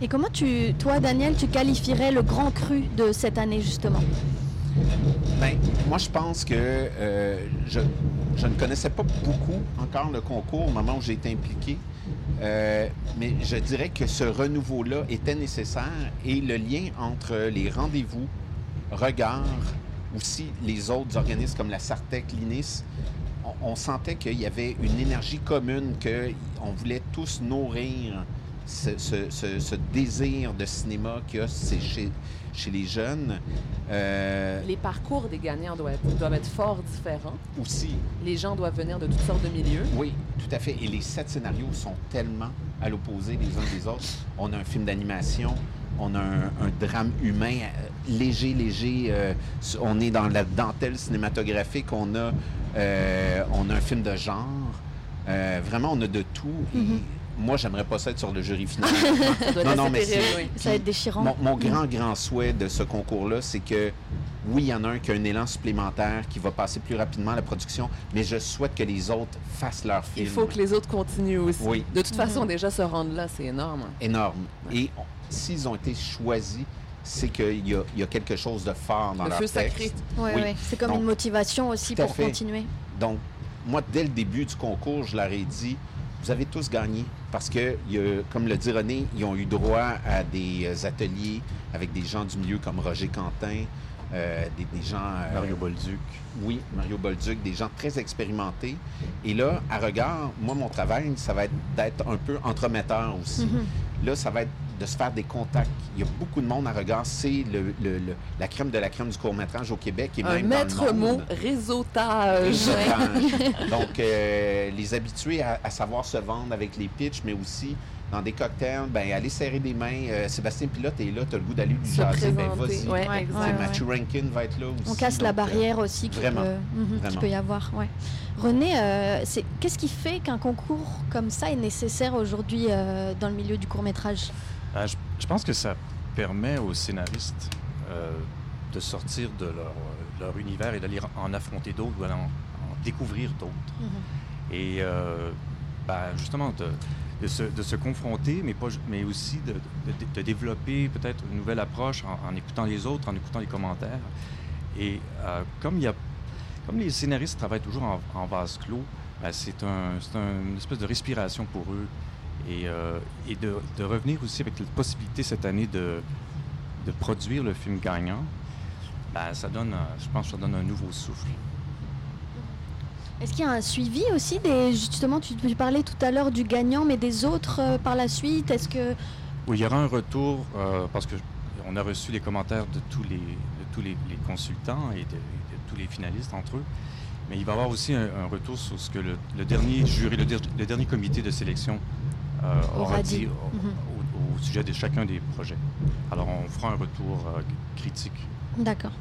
[SPEAKER 3] Et comment tu, toi, Daniel, tu qualifierais le grand cru de cette année, justement?
[SPEAKER 7] Ben, moi, je pense que euh, je, je ne connaissais pas beaucoup encore le concours au moment où j'ai été impliqué. Euh, mais je dirais que ce renouveau-là était nécessaire et le lien entre les rendez-vous, regards, aussi les autres organismes comme la Sartec, l'INIS, on, on sentait qu'il y avait une énergie commune, qu'on voulait tous nourrir ce, ce- ce- ce désir de cinéma qu'il y a chez les jeunes. Euh,
[SPEAKER 1] Les parcours des gagnants doivent être, doivent être fort différents.
[SPEAKER 7] aussi,
[SPEAKER 1] Les gens doivent venir de toutes sortes de milieux.
[SPEAKER 7] Oui, tout à fait. Et les sept scénarios sont tellement à l'opposé les uns des autres. On a un film d'animation, on a un, un drame humain euh, léger, léger. euh, on est dans la dentelle cinématographique. On a, euh, on a un film de genre. Euh, vraiment, on a de tout. Et moi, j'aimerais pas ça être sur le jury final.
[SPEAKER 1] Ça
[SPEAKER 7] Non, non, mais c'est-
[SPEAKER 3] va être déchirant.
[SPEAKER 7] Mon, mon grand, grand souhait de ce concours-là, c'est que oui, il y en a un qui a un élan supplémentaire, qui va passer plus rapidement à la production, mais je souhaite que les autres fassent leur film.
[SPEAKER 1] Il faut que les autres continuent aussi.
[SPEAKER 7] Oui.
[SPEAKER 1] De toute façon,
[SPEAKER 3] Mhm.
[SPEAKER 1] déjà, se rendre là, c'est énorme.
[SPEAKER 7] énorme. Et on- s'ils ont été choisis, c'est qu'il y a, il y a quelque chose de fort dans
[SPEAKER 1] Le
[SPEAKER 7] leur
[SPEAKER 1] feu
[SPEAKER 7] texte.
[SPEAKER 1] sacré.
[SPEAKER 3] Ouais,
[SPEAKER 7] Oui.
[SPEAKER 3] ouais. C'est comme
[SPEAKER 7] Donc,
[SPEAKER 3] une motivation aussi pour
[SPEAKER 7] fait.
[SPEAKER 3] continuer.
[SPEAKER 7] Donc, moi, dès le début du concours, je leur ai dit, vous avez tous gagné. Parce que, comme le dit René, ils ont eu droit à des euh, ateliers avec des gens du milieu comme Roger Quentin, euh, des, des gens... euh,
[SPEAKER 6] Mario Bolduc.
[SPEAKER 7] Oui, Mario Bolduc, des gens très expérimentés. Et là, à regard, moi, mon travail, ça va être d'être un peu entremetteur aussi.
[SPEAKER 3] Mhm.
[SPEAKER 7] Là, ça va être de se faire des contacts. Il y a beaucoup de monde à regard. C'est le, le- le- la crème de la crème du court-métrage au Québec et
[SPEAKER 1] Un
[SPEAKER 7] même dans le
[SPEAKER 1] maître mot,
[SPEAKER 7] monde.
[SPEAKER 1] réseautage.
[SPEAKER 7] Réseautage. Donc, euh, les habitués à, à savoir se vendre avec les pitchs, mais aussi dans des cocktails, ben aller serrer des mains. Euh, Sébastien Pilote est là, tu as le goût d'aller lui
[SPEAKER 1] Se
[SPEAKER 7] jaser, ben vas-y.
[SPEAKER 1] Ouais,
[SPEAKER 3] Ouais,
[SPEAKER 7] Matthew Rankin va être là aussi.
[SPEAKER 3] On casse la
[SPEAKER 7] euh,
[SPEAKER 3] barrière aussi qu'il peut, mhm, peut y avoir. Ouais. René, euh, c'est- qu'est-ce qui fait qu'un concours comme ça est nécessaire aujourd'hui euh, dans le milieu du court métrage
[SPEAKER 6] Euh, je, je pense que ça permet aux scénaristes euh, de sortir de leur, leur univers et d'aller en affronter d'autres ou d'aller en, en découvrir d'autres. Et euh, ben, justement, de, de se, de se confronter, mais, pas, ju- mais aussi de, développer peut-être une nouvelle approche en, en écoutant les autres, en écoutant les commentaires. Et euh, comme, y a, comme les scénaristes travaillent toujours en, en vase clos, ben, c'est un, c'est un- une espèce de respiration pour eux. Et, euh, et de, de revenir aussi avec la possibilité cette année de, de produire le film gagnant. ben, ça donne, euh, je pense que ça donne un nouveau souffle.
[SPEAKER 3] Est-ce qu'il y a un suivi aussi des justement tu, tu parlais tout à l'heure du gagnant mais des autres euh, par la suite? Est-ce que
[SPEAKER 6] Oui, il y aura un retour euh, parce que on a reçu les commentaires de tous les, de tous les, les consultants et de, de tous les finalistes entre eux. Mais il va y avoir aussi un, un retour sur ce que le, le dernier jury, le, der- le dernier comité de sélection
[SPEAKER 3] Aura
[SPEAKER 6] aura
[SPEAKER 3] dit.
[SPEAKER 6] au,
[SPEAKER 3] Mhm.
[SPEAKER 6] au- au sujet de chacun des projets. Alors on fera un retour euh, critique.
[SPEAKER 3] D'accord.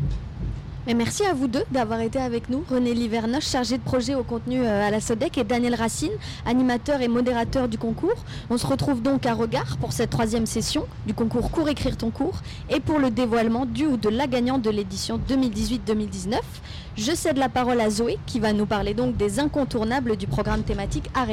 [SPEAKER 3] Mais merci à vous deux d'avoir été avec nous. René Livernoche, chargé de projet au contenu euh, à la SODEC, et Daniel Racine, animateur et modérateur du concours. On se retrouve donc à Regard pour cette troisième session du concours Cours écrire ton cours et pour le dévoilement du ou de la gagnante de l'édition 2018-2019. Je cède la parole à Zoé qui va nous parler donc des incontournables du programme thématique Art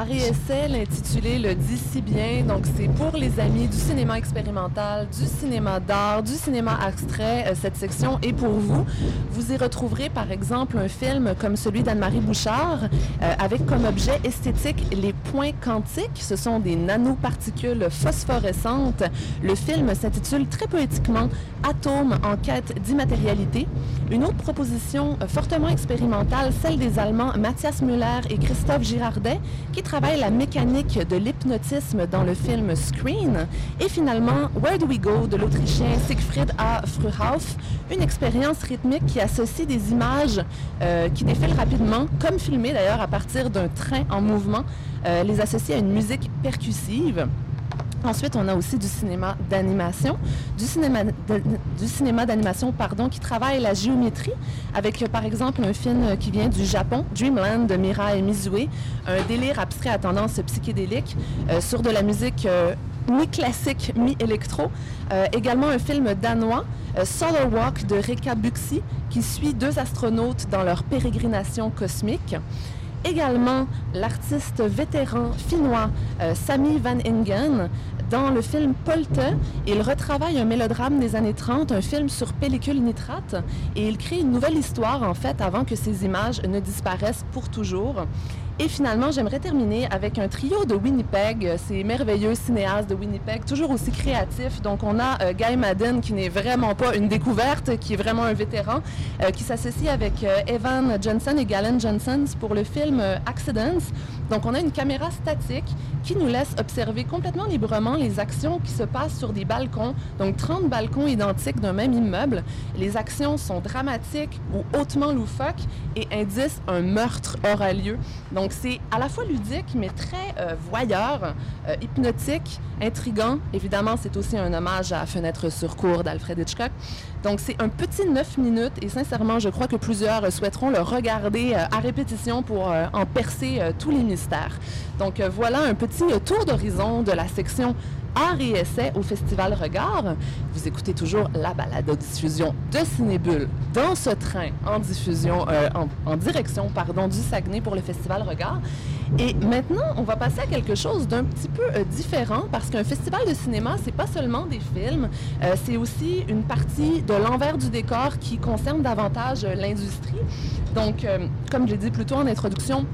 [SPEAKER 3] essai,
[SPEAKER 1] l'intitulé le dit si bien. Donc, c'est pour les amis du cinéma expérimental, du cinéma d'art, du cinéma abstrait. Euh, cette section est pour vous. Vous y retrouverez, par exemple, un film comme celui d'Anne-Marie Bouchard, euh, avec comme objet esthétique les points quantiques. Ce sont des nanoparticules phosphorescentes. Le film s'intitule très poétiquement Atomes en quête d'immatérialité. Une autre proposition euh, fortement expérimentale, celle des Allemands Mathias Müller et Christophe Girardet, qui travaillent la mécanique de l'hypnotisme dans le film Screen. Et finalement, Where Do We Go de l'Autrichien Siegfried A. Fruhauf, une expérience rythmique qui associe des images euh, qui défilent rapidement, comme filmées d'ailleurs à partir d'un train en mouvement, euh, les associe à une musique percussive. Ensuite, on a aussi du cinéma d'animation, du cinéma d'animation qui travaille la géométrie avec euh, par exemple un film euh, qui vient du Japon, Dreamland de Mirai Mizue, un délire abstrait à tendance psychédélique euh, sur de la musique mi-classique, mi-électro. Également un film danois, euh, Solar Walk de Reka Buxi, qui suit deux astronautes dans leur pérégrination cosmique. Également l'artiste vétéran finnois euh, Sami Van Ingen dans le film Polte. Il retravaille un mélodrame des années 30, un film sur pellicule nitrate, et il crée une nouvelle histoire en fait avant que ces images ne disparaissent pour toujours. Et finalement, j'aimerais terminer avec un trio de Winnipeg, ces merveilleux cinéastes de Winnipeg, toujours aussi créatifs. Donc, on a euh, Guy Madden, qui n'est vraiment pas une découverte, qui est vraiment un vétéran, euh, qui s'associe avec euh, Evan Johnson et Galen Johnson pour le film euh, Accidents. Donc, on a une caméra statique qui nous laisse observer complètement librement les actions qui se passent sur des balcons, donc 30 balcons identiques d'un même immeuble. Les actions sont dramatiques ou hautement loufoques et indiquent un meurtre aura lieu. Donc, c'est à la fois ludique, mais très euh, voyeur, euh, hypnotique, intrigant. Évidemment, c'est aussi un hommage à Fenêtre sur cour d'Alfred Hitchcock. Donc, c'est un petit 9 minutes et sincèrement, je crois que plusieurs souhaiteront le regarder euh, à répétition pour euh, en percer euh, tous les mystères. Donc, voilà un petit tour d'horizon de la section Art et essai au Festival Regard. Vous écoutez toujours la balade de diffusion de Cinébule dans ce train en diffusion, en, en direction pardon, du Saguenay pour le Festival Regard. Et maintenant, on va passer à quelque chose d'un petit peu euh, différent parce qu'un festival de cinéma, c'est pas seulement des films, euh, c'est aussi une partie de l'envers du décor qui concerne davantage euh, l'industrie. Donc, comme je l'ai dit plus tôt en introduction,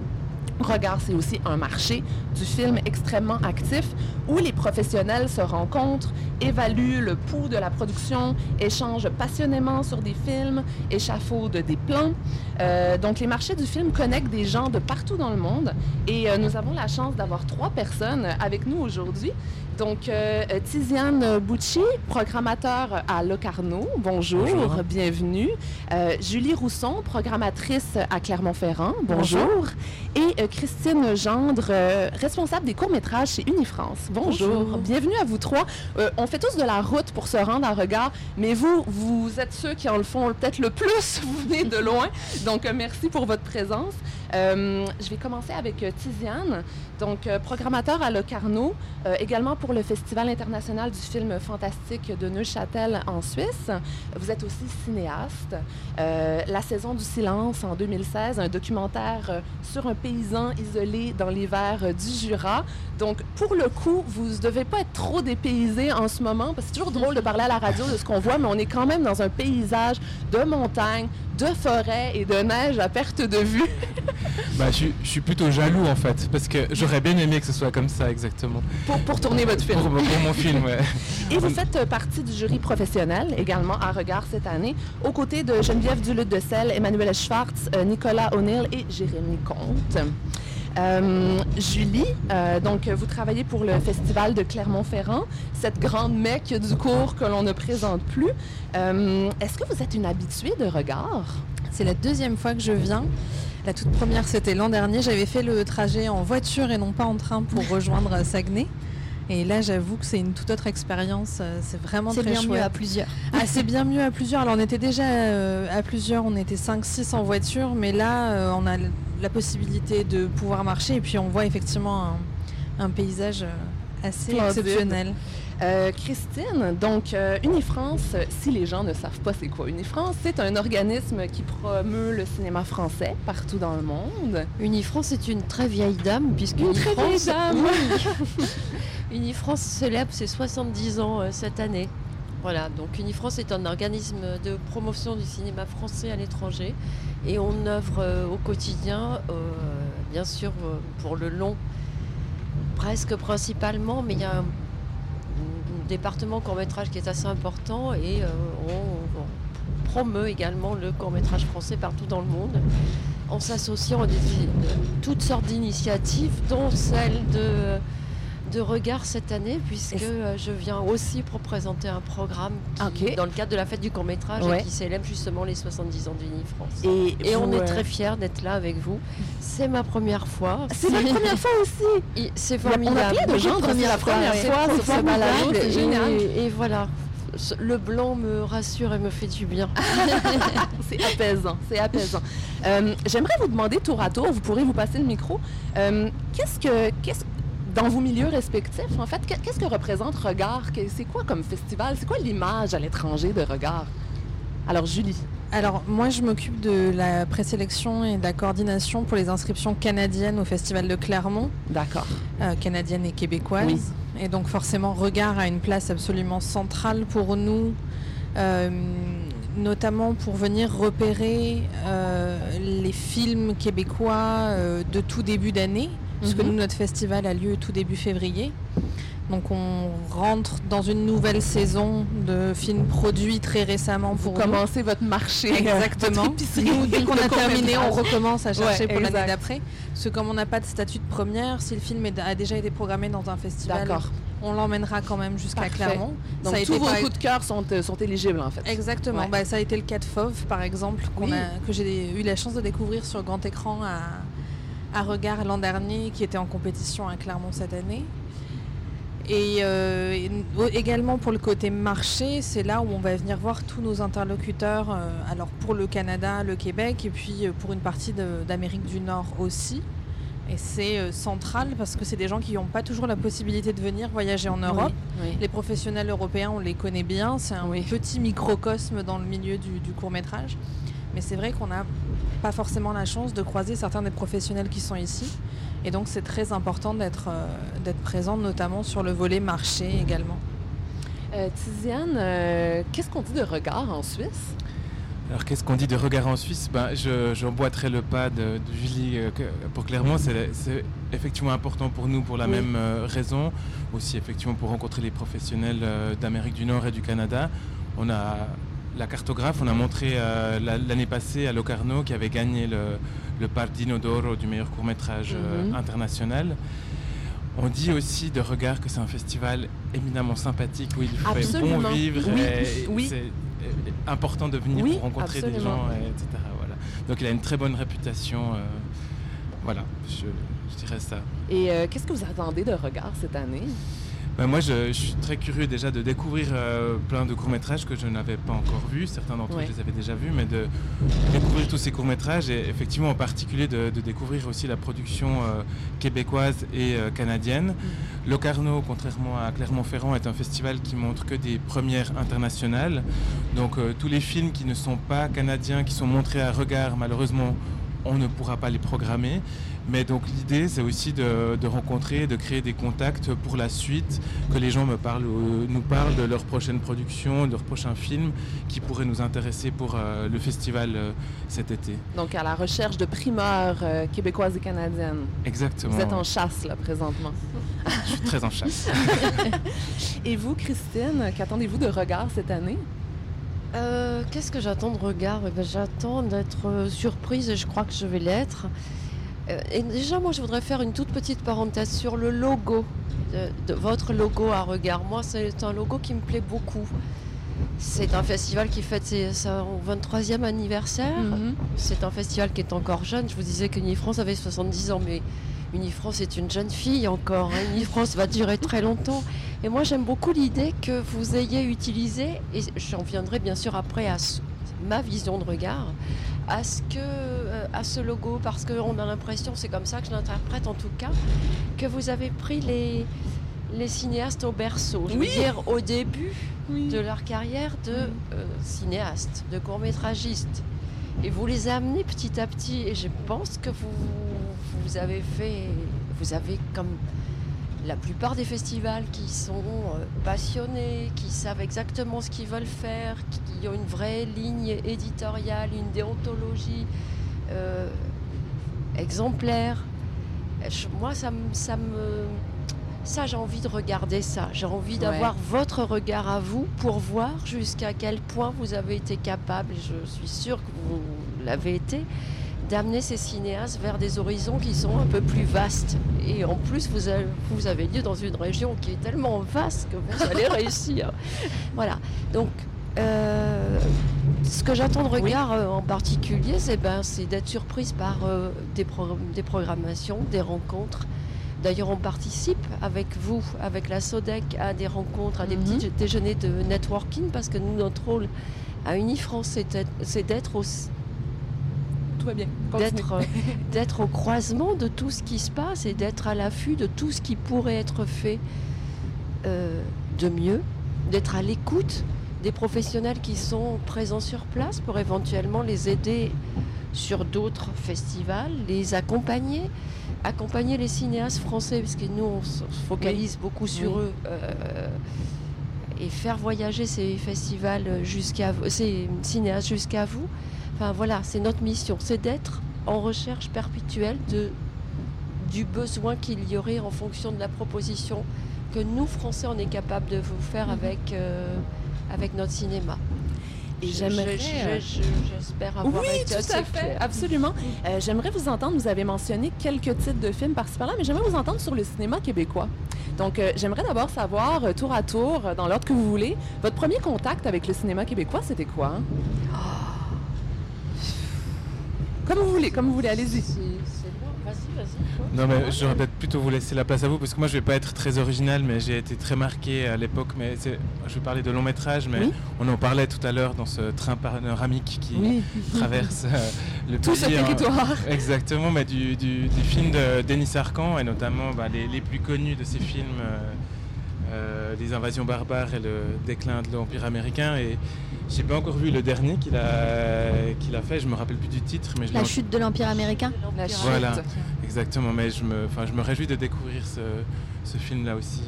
[SPEAKER 1] Regard, c'est aussi un marché du film extrêmement actif où les professionnels se rencontrent, évaluent le pouls de la production, échangent passionnément sur des films, échafaudent des plans. Euh, donc, les marchés du film connectent des gens de partout dans le monde et euh, nous avons la chance d'avoir trois personnes avec nous aujourd'hui. Donc, euh, Tiziane Bucci, programmateur à Locarno. Bonjour,
[SPEAKER 8] Bonjour.
[SPEAKER 1] bienvenue. Euh, Julie Rousson, programmatrice à Clermont-Ferrand. Bonjour. Et euh, Christine Gendre, responsable des courts-métrages chez Unifrance. Bonjour.
[SPEAKER 8] Bonjour.
[SPEAKER 1] Bienvenue à vous trois. On fait tous de la route pour se rendre à Regard, mais vous, vous êtes ceux qui en le font peut-être le plus. Vous venez de loin. Donc, merci pour votre présence. Je vais commencer avec Tiziane, donc euh, programmateur à Locarno, euh, également pour le Festival international du film fantastique de Neuchâtel en Suisse. Vous êtes aussi cinéaste. Euh, La saison du silence en 2016, un documentaire euh, sur un paysan isolé dans les verts euh, du Jura. Donc, pour le coup, vous ne devez pas être trop dépaysé en ce moment, parce que c'est toujours drôle de parler à la radio de ce qu'on voit, mais on est quand même dans un paysage de montagne, de forêt et de neige à perte de vue.
[SPEAKER 8] Bah, je, suis- je suis plutôt jaloux en fait, parce que j'aurais bien aimé que ce soit comme ça exactement.
[SPEAKER 1] pour, pour tourner votre film.
[SPEAKER 8] Pour, pour mon film, ouais.
[SPEAKER 1] Et vous faites euh, partie du jury professionnel également à Regard cette année, aux côtés de Geneviève Duluth de Selle, Emmanuel Schwartz, euh, Nicolas O'Neill et Jérémy Comte. Euh, Julie, euh, donc vous travaillez pour le Festival de Clermont-Ferrand, cette grande mecque du cours que l'on ne présente plus. Euh, Est-ce que vous êtes une habituée de Regard?
[SPEAKER 9] C'est la deuxième fois que je viens. La toute première, c'était l'an dernier. J'avais fait le trajet en voiture et non pas en train pour rejoindre Saguenay. Et là, j'avoue que c'est une toute autre expérience. Euh, C'est vraiment
[SPEAKER 3] C'est
[SPEAKER 9] très
[SPEAKER 3] bien
[SPEAKER 9] chouette.
[SPEAKER 3] mieux à plusieurs.
[SPEAKER 9] Ah, c'est bien mieux à plusieurs. Alors, on était déjà euh, à plusieurs, on était 5-6 en voiture, mais là, euh, on a la possibilité de pouvoir marcher et puis on voit effectivement un, un paysage assez exceptionnel.
[SPEAKER 1] Euh, Christine, donc euh, Unifrance, si les gens ne savent pas c'est quoi Unifrance, c'est un organisme qui promeut le cinéma français partout dans le monde.
[SPEAKER 10] Unifrance est une très vieille dame, puisque
[SPEAKER 1] Une très vieille
[SPEAKER 10] Unifrance,
[SPEAKER 1] dame.
[SPEAKER 10] Oui. Unifrance célèbre ses 70 ans euh, cette année. Voilà, donc Unifrance est un organisme de promotion du cinéma français à l'étranger et on œuvre au quotidien, bien sûr pour le long, presque principalement, mais il y a un département court-métrage qui est assez important et euh, on, promeut également le court-métrage français partout dans le monde. En s'associant à de toutes sortes d'initiatives, dont celle de, de Regard cette année, puisque
[SPEAKER 1] Et
[SPEAKER 10] euh, je viens aussi pour présenter un programme qui- dans le cadre de la fête du court-métrage
[SPEAKER 1] Ouais.
[SPEAKER 10] et qui célèbre justement les 70 ans d'Unifrance.
[SPEAKER 1] Et,
[SPEAKER 10] Et on est
[SPEAKER 1] euh,
[SPEAKER 10] très fiers d'être là avec vous. C'est ma première fois.
[SPEAKER 1] C'est la première fois aussi.
[SPEAKER 10] Et C'est
[SPEAKER 1] a- on a
[SPEAKER 10] formidable.
[SPEAKER 1] de gens la première fois sur ce
[SPEAKER 10] formidable
[SPEAKER 1] balado, c'est
[SPEAKER 10] et-
[SPEAKER 1] génial.
[SPEAKER 10] Et, voilà. Ce- Le blanc me rassure et me fait du bien.
[SPEAKER 1] c'est apaisant, c'est apaisant. Euh, J'aimerais vous demander tour à tour, vous pourrez vous passer le micro. euh, qu'est-ce que, qu'est-ce dans vos milieux respectifs, en fait, que- qu'est-ce que représente Regard? C'est quoi comme festival? C'est quoi l'image à l'étranger de Regard? Alors Julie.
[SPEAKER 9] Alors moi je m'occupe de la présélection et de la coordination pour les inscriptions canadiennes au Festival de Clermont,
[SPEAKER 1] D'accord.
[SPEAKER 9] euh, canadiennes et québécoises.
[SPEAKER 1] Oui.
[SPEAKER 9] Et donc forcément Regard a une place absolument centrale pour nous, euh, notamment pour venir repérer euh, les films québécois euh, de tout début d'année, puisque
[SPEAKER 1] Mhm.
[SPEAKER 9] nous notre festival a lieu tout début février. Donc on rentre dans une nouvelle saison de films produits très récemment pour nous.
[SPEAKER 1] Commencez votre marché. euh,
[SPEAKER 9] Exactement.
[SPEAKER 1] votre épicerie
[SPEAKER 9] dès qu'on a terminé, on recommence à chercher
[SPEAKER 1] Ouais,
[SPEAKER 9] pour l'année d'après. Parce que comme on n'a pas de statut de première, si le film a déjà été programmé dans un festival, on l'emmènera quand même jusqu'à. Clermont.
[SPEAKER 1] Donc
[SPEAKER 9] ça a
[SPEAKER 1] tous
[SPEAKER 9] été
[SPEAKER 1] vos coups de cœur sont, euh, sont éligibles, en fait.
[SPEAKER 9] Exactement.
[SPEAKER 1] Ouais.
[SPEAKER 9] Bah, ça a été le cas de Fauve, par exemple, qu'on
[SPEAKER 1] Oui.
[SPEAKER 9] a- que j'ai eu la chance de découvrir sur grand écran à, à Regard l'an dernier, qui était en compétition à Clermont cette année. Et, euh, et également pour le côté marché, c'est là où on va venir voir tous nos interlocuteurs, euh, alors pour le Canada, le Québec, et puis euh, pour une partie d'Amérique du Nord aussi. Et c'est central parce que c'est des gens qui n'ont pas toujours la possibilité de venir voyager en Europe.
[SPEAKER 1] Oui, oui.
[SPEAKER 9] Les professionnels européens, on les connaît bien. C'est un
[SPEAKER 1] Oui.
[SPEAKER 9] petit microcosme dans le milieu du, du court métrage. Mais c'est vrai qu'on n'a pas forcément la chance de croiser certains des professionnels qui sont ici. Et donc c'est très important d'être euh, d'être présent, notamment sur le volet marché également.
[SPEAKER 1] Euh, Tiziane, euh, qu'est-ce qu'on dit de regard en Suisse?
[SPEAKER 8] Alors qu'est-ce qu'on dit de regard en Suisse? Ben, je, J'emboîterai le pas de, de Julie euh, que- pour Clermont. C'est c'est effectivement important pour nous pour la
[SPEAKER 1] Oui.
[SPEAKER 8] même euh, raison. Aussi effectivement pour rencontrer les professionnels euh, d'Amérique du Nord et du Canada. On a la cartographe, on a montré euh, la- l'année passée à Locarno qui avait gagné le, le Pardino d'Oro du meilleur court-métrage euh,
[SPEAKER 1] Mhm.
[SPEAKER 8] international. On dit aussi de regard que c'est un festival éminemment sympathique où il fait bon vivre.
[SPEAKER 1] Oui,
[SPEAKER 8] et
[SPEAKER 1] oui.
[SPEAKER 8] C'est euh, important de venir
[SPEAKER 1] Oui,
[SPEAKER 8] pour rencontrer des gens, et etc. Voilà. Donc il a une très bonne réputation. euh, voilà, je, je dirais ça.
[SPEAKER 1] Et qu'est-ce que vous attendez de regard cette année?
[SPEAKER 8] Ben, moi, je, je suis très curieux déjà de découvrir euh, plein de courts-métrages que je n'avais pas encore vus. Certains d'entre
[SPEAKER 1] Ouais.
[SPEAKER 8] eux, je les avais déjà vus, mais de découvrir tous ces courts-métrages et effectivement en particulier de, de découvrir aussi la production euh, québécoise et euh, canadienne. Locarno, contrairement à Clermont-Ferrand, est un festival qui montre que des premières internationales. Donc tous les films qui ne sont pas canadiens, qui sont montrés à regard, malheureusement, on ne pourra pas les programmer. Mais donc l'idée, c'est aussi de, de rencontrer, de créer des contacts pour la suite, que les gens me parlent, euh, nous parlent de leur prochaine production, de leur prochain film qui pourrait nous intéresser pour euh, le festival euh, cet été.
[SPEAKER 1] Donc, à la recherche de primeurs euh, québécoises et canadiennes.
[SPEAKER 8] Exactement.
[SPEAKER 1] Vous êtes en chasse, là, présentement.
[SPEAKER 8] Je suis très en chasse.
[SPEAKER 1] Et vous, Christine, qu'attendez-vous de regard cette année?
[SPEAKER 10] Euh, Qu'est-ce que j'attends de regard Eh ben, J'attends d'être surprise et je crois que je vais l'être. Euh, et déjà, moi, je voudrais faire une toute petite parenthèse sur le logo, de, de votre logo à regard. Moi, c'est un logo qui me plaît beaucoup. C'est un festival qui fête son 23e anniversaire.
[SPEAKER 1] Mhm.
[SPEAKER 10] C'est un festival qui est encore jeune. Je vous disais qu'Unifrance avait 70 ans, mais Unifrance est une jeune fille encore. hein. Unifrance va durer très longtemps. Et moi, j'aime beaucoup l'idée que vous ayez utilisé, et j'en viendrai bien sûr après à ma vision de regard, à ce, que, euh, à ce logo, parce qu'on a l'impression, c'est comme ça que je l'interprète en tout cas, que vous avez pris les, les cinéastes au berceau. Je
[SPEAKER 1] Oui.
[SPEAKER 10] veux dire, au début
[SPEAKER 1] Oui.
[SPEAKER 10] de leur carrière de euh, cinéaste, de court-métragiste. Et vous les amenez petit à petit. Et je pense que vous, vous avez fait, vous avez comme la plupart des festivals qui sont euh, passionnés, qui savent exactement ce qu'ils veulent faire, qui ont une vraie ligne éditoriale, une déontologie euh, exemplaire. Je- moi, ça ça me, ça, j'ai envie de regarder ça. J'ai envie
[SPEAKER 1] Ouais.
[SPEAKER 10] d'avoir votre regard à vous pour voir jusqu'à quel point vous avez été capable, je suis sûre que vous l'avez été, d'amener ces cinéastes vers des horizons qui sont un peu plus vastes. Et en plus, vous avez, vous avez lieu dans une région qui est tellement vaste que vous allez réussir. Voilà. Donc, euh, ce que j'attends de regard euh, en particulier, c'est ben, d'être surprise par euh, des, pro- des programmations, des rencontres. D'ailleurs, on participe avec vous, avec la SODEC, à des rencontres, à des
[SPEAKER 1] Mhm.
[SPEAKER 10] petits déjeuners de networking, parce que nous, notre rôle à Unifrance, c'est d'être- c'est d'être au,
[SPEAKER 1] Tout va bien. Continuez.
[SPEAKER 10] d'être euh, d'être au croisement de tout ce qui se passe et d'être à l'affût de tout ce qui pourrait être fait euh, de mieux, d'être à l'écoute des professionnels qui sont présents sur place pour éventuellement les aider sur d'autres festivals, les accompagner, accompagner les cinéastes français, parce que nous on se focalise beaucoup sur
[SPEAKER 1] Oui.
[SPEAKER 10] eux, euh, et faire voyager ces festivals jusqu'à ces cinéastes jusqu'à vous. Enfin voilà, c'est notre mission, c'est d'être en recherche perpétuelle de, du besoin qu'il y aurait en fonction de la proposition que nous, Français, on est capable de vous faire
[SPEAKER 1] Mhm.
[SPEAKER 10] avec, euh, avec notre cinéma.
[SPEAKER 1] Et j'aimerais...
[SPEAKER 10] je- je- je- J'espère avoir
[SPEAKER 1] Oui,
[SPEAKER 10] été
[SPEAKER 1] tout
[SPEAKER 10] assez
[SPEAKER 1] à fait, absolument. Euh, j'aimerais vous entendre, vous avez mentionné quelques titres de films par-ci par-là, mais j'aimerais vous entendre sur le cinéma québécois. Donc, euh, j'aimerais d'abord savoir, euh, tour à tour, euh, dans l'ordre que vous voulez, votre premier contact avec le cinéma québécois, c'était quoi? hein? Comme vous voulez, comme vous voulez, allez-y.
[SPEAKER 10] C'est- c'est loin. Vas-y, vas-y.
[SPEAKER 8] Non, mais j'aurais peut-être plutôt vous laisser la place à vous parce que moi je vais pas être très original, mais j'ai été très marqué à l'époque. Mais c'est- je vais parler de long métrage, mais
[SPEAKER 1] Oui.
[SPEAKER 8] on en parlait tout à l'heure dans ce train panoramique qui
[SPEAKER 1] Oui,
[SPEAKER 8] traverse euh, le
[SPEAKER 1] tout ce
[SPEAKER 8] pays, hein.
[SPEAKER 1] territoire.
[SPEAKER 8] Exactement, mais du, du, du film de Denis Arcand et notamment bah, les, les plus connus de ces films, euh, euh, Les invasions barbares et le déclin de l'Empire américain. Et j'ai pas encore vu le dernier qu'il a, qu'il a fait, je me rappelle plus du titre, mais je l'ai
[SPEAKER 3] La chute de l'Empire américain.
[SPEAKER 1] La chute.
[SPEAKER 8] Voilà. Exactement, mais je me, enfin, je me réjouis de découvrir ce, ce film-là aussi.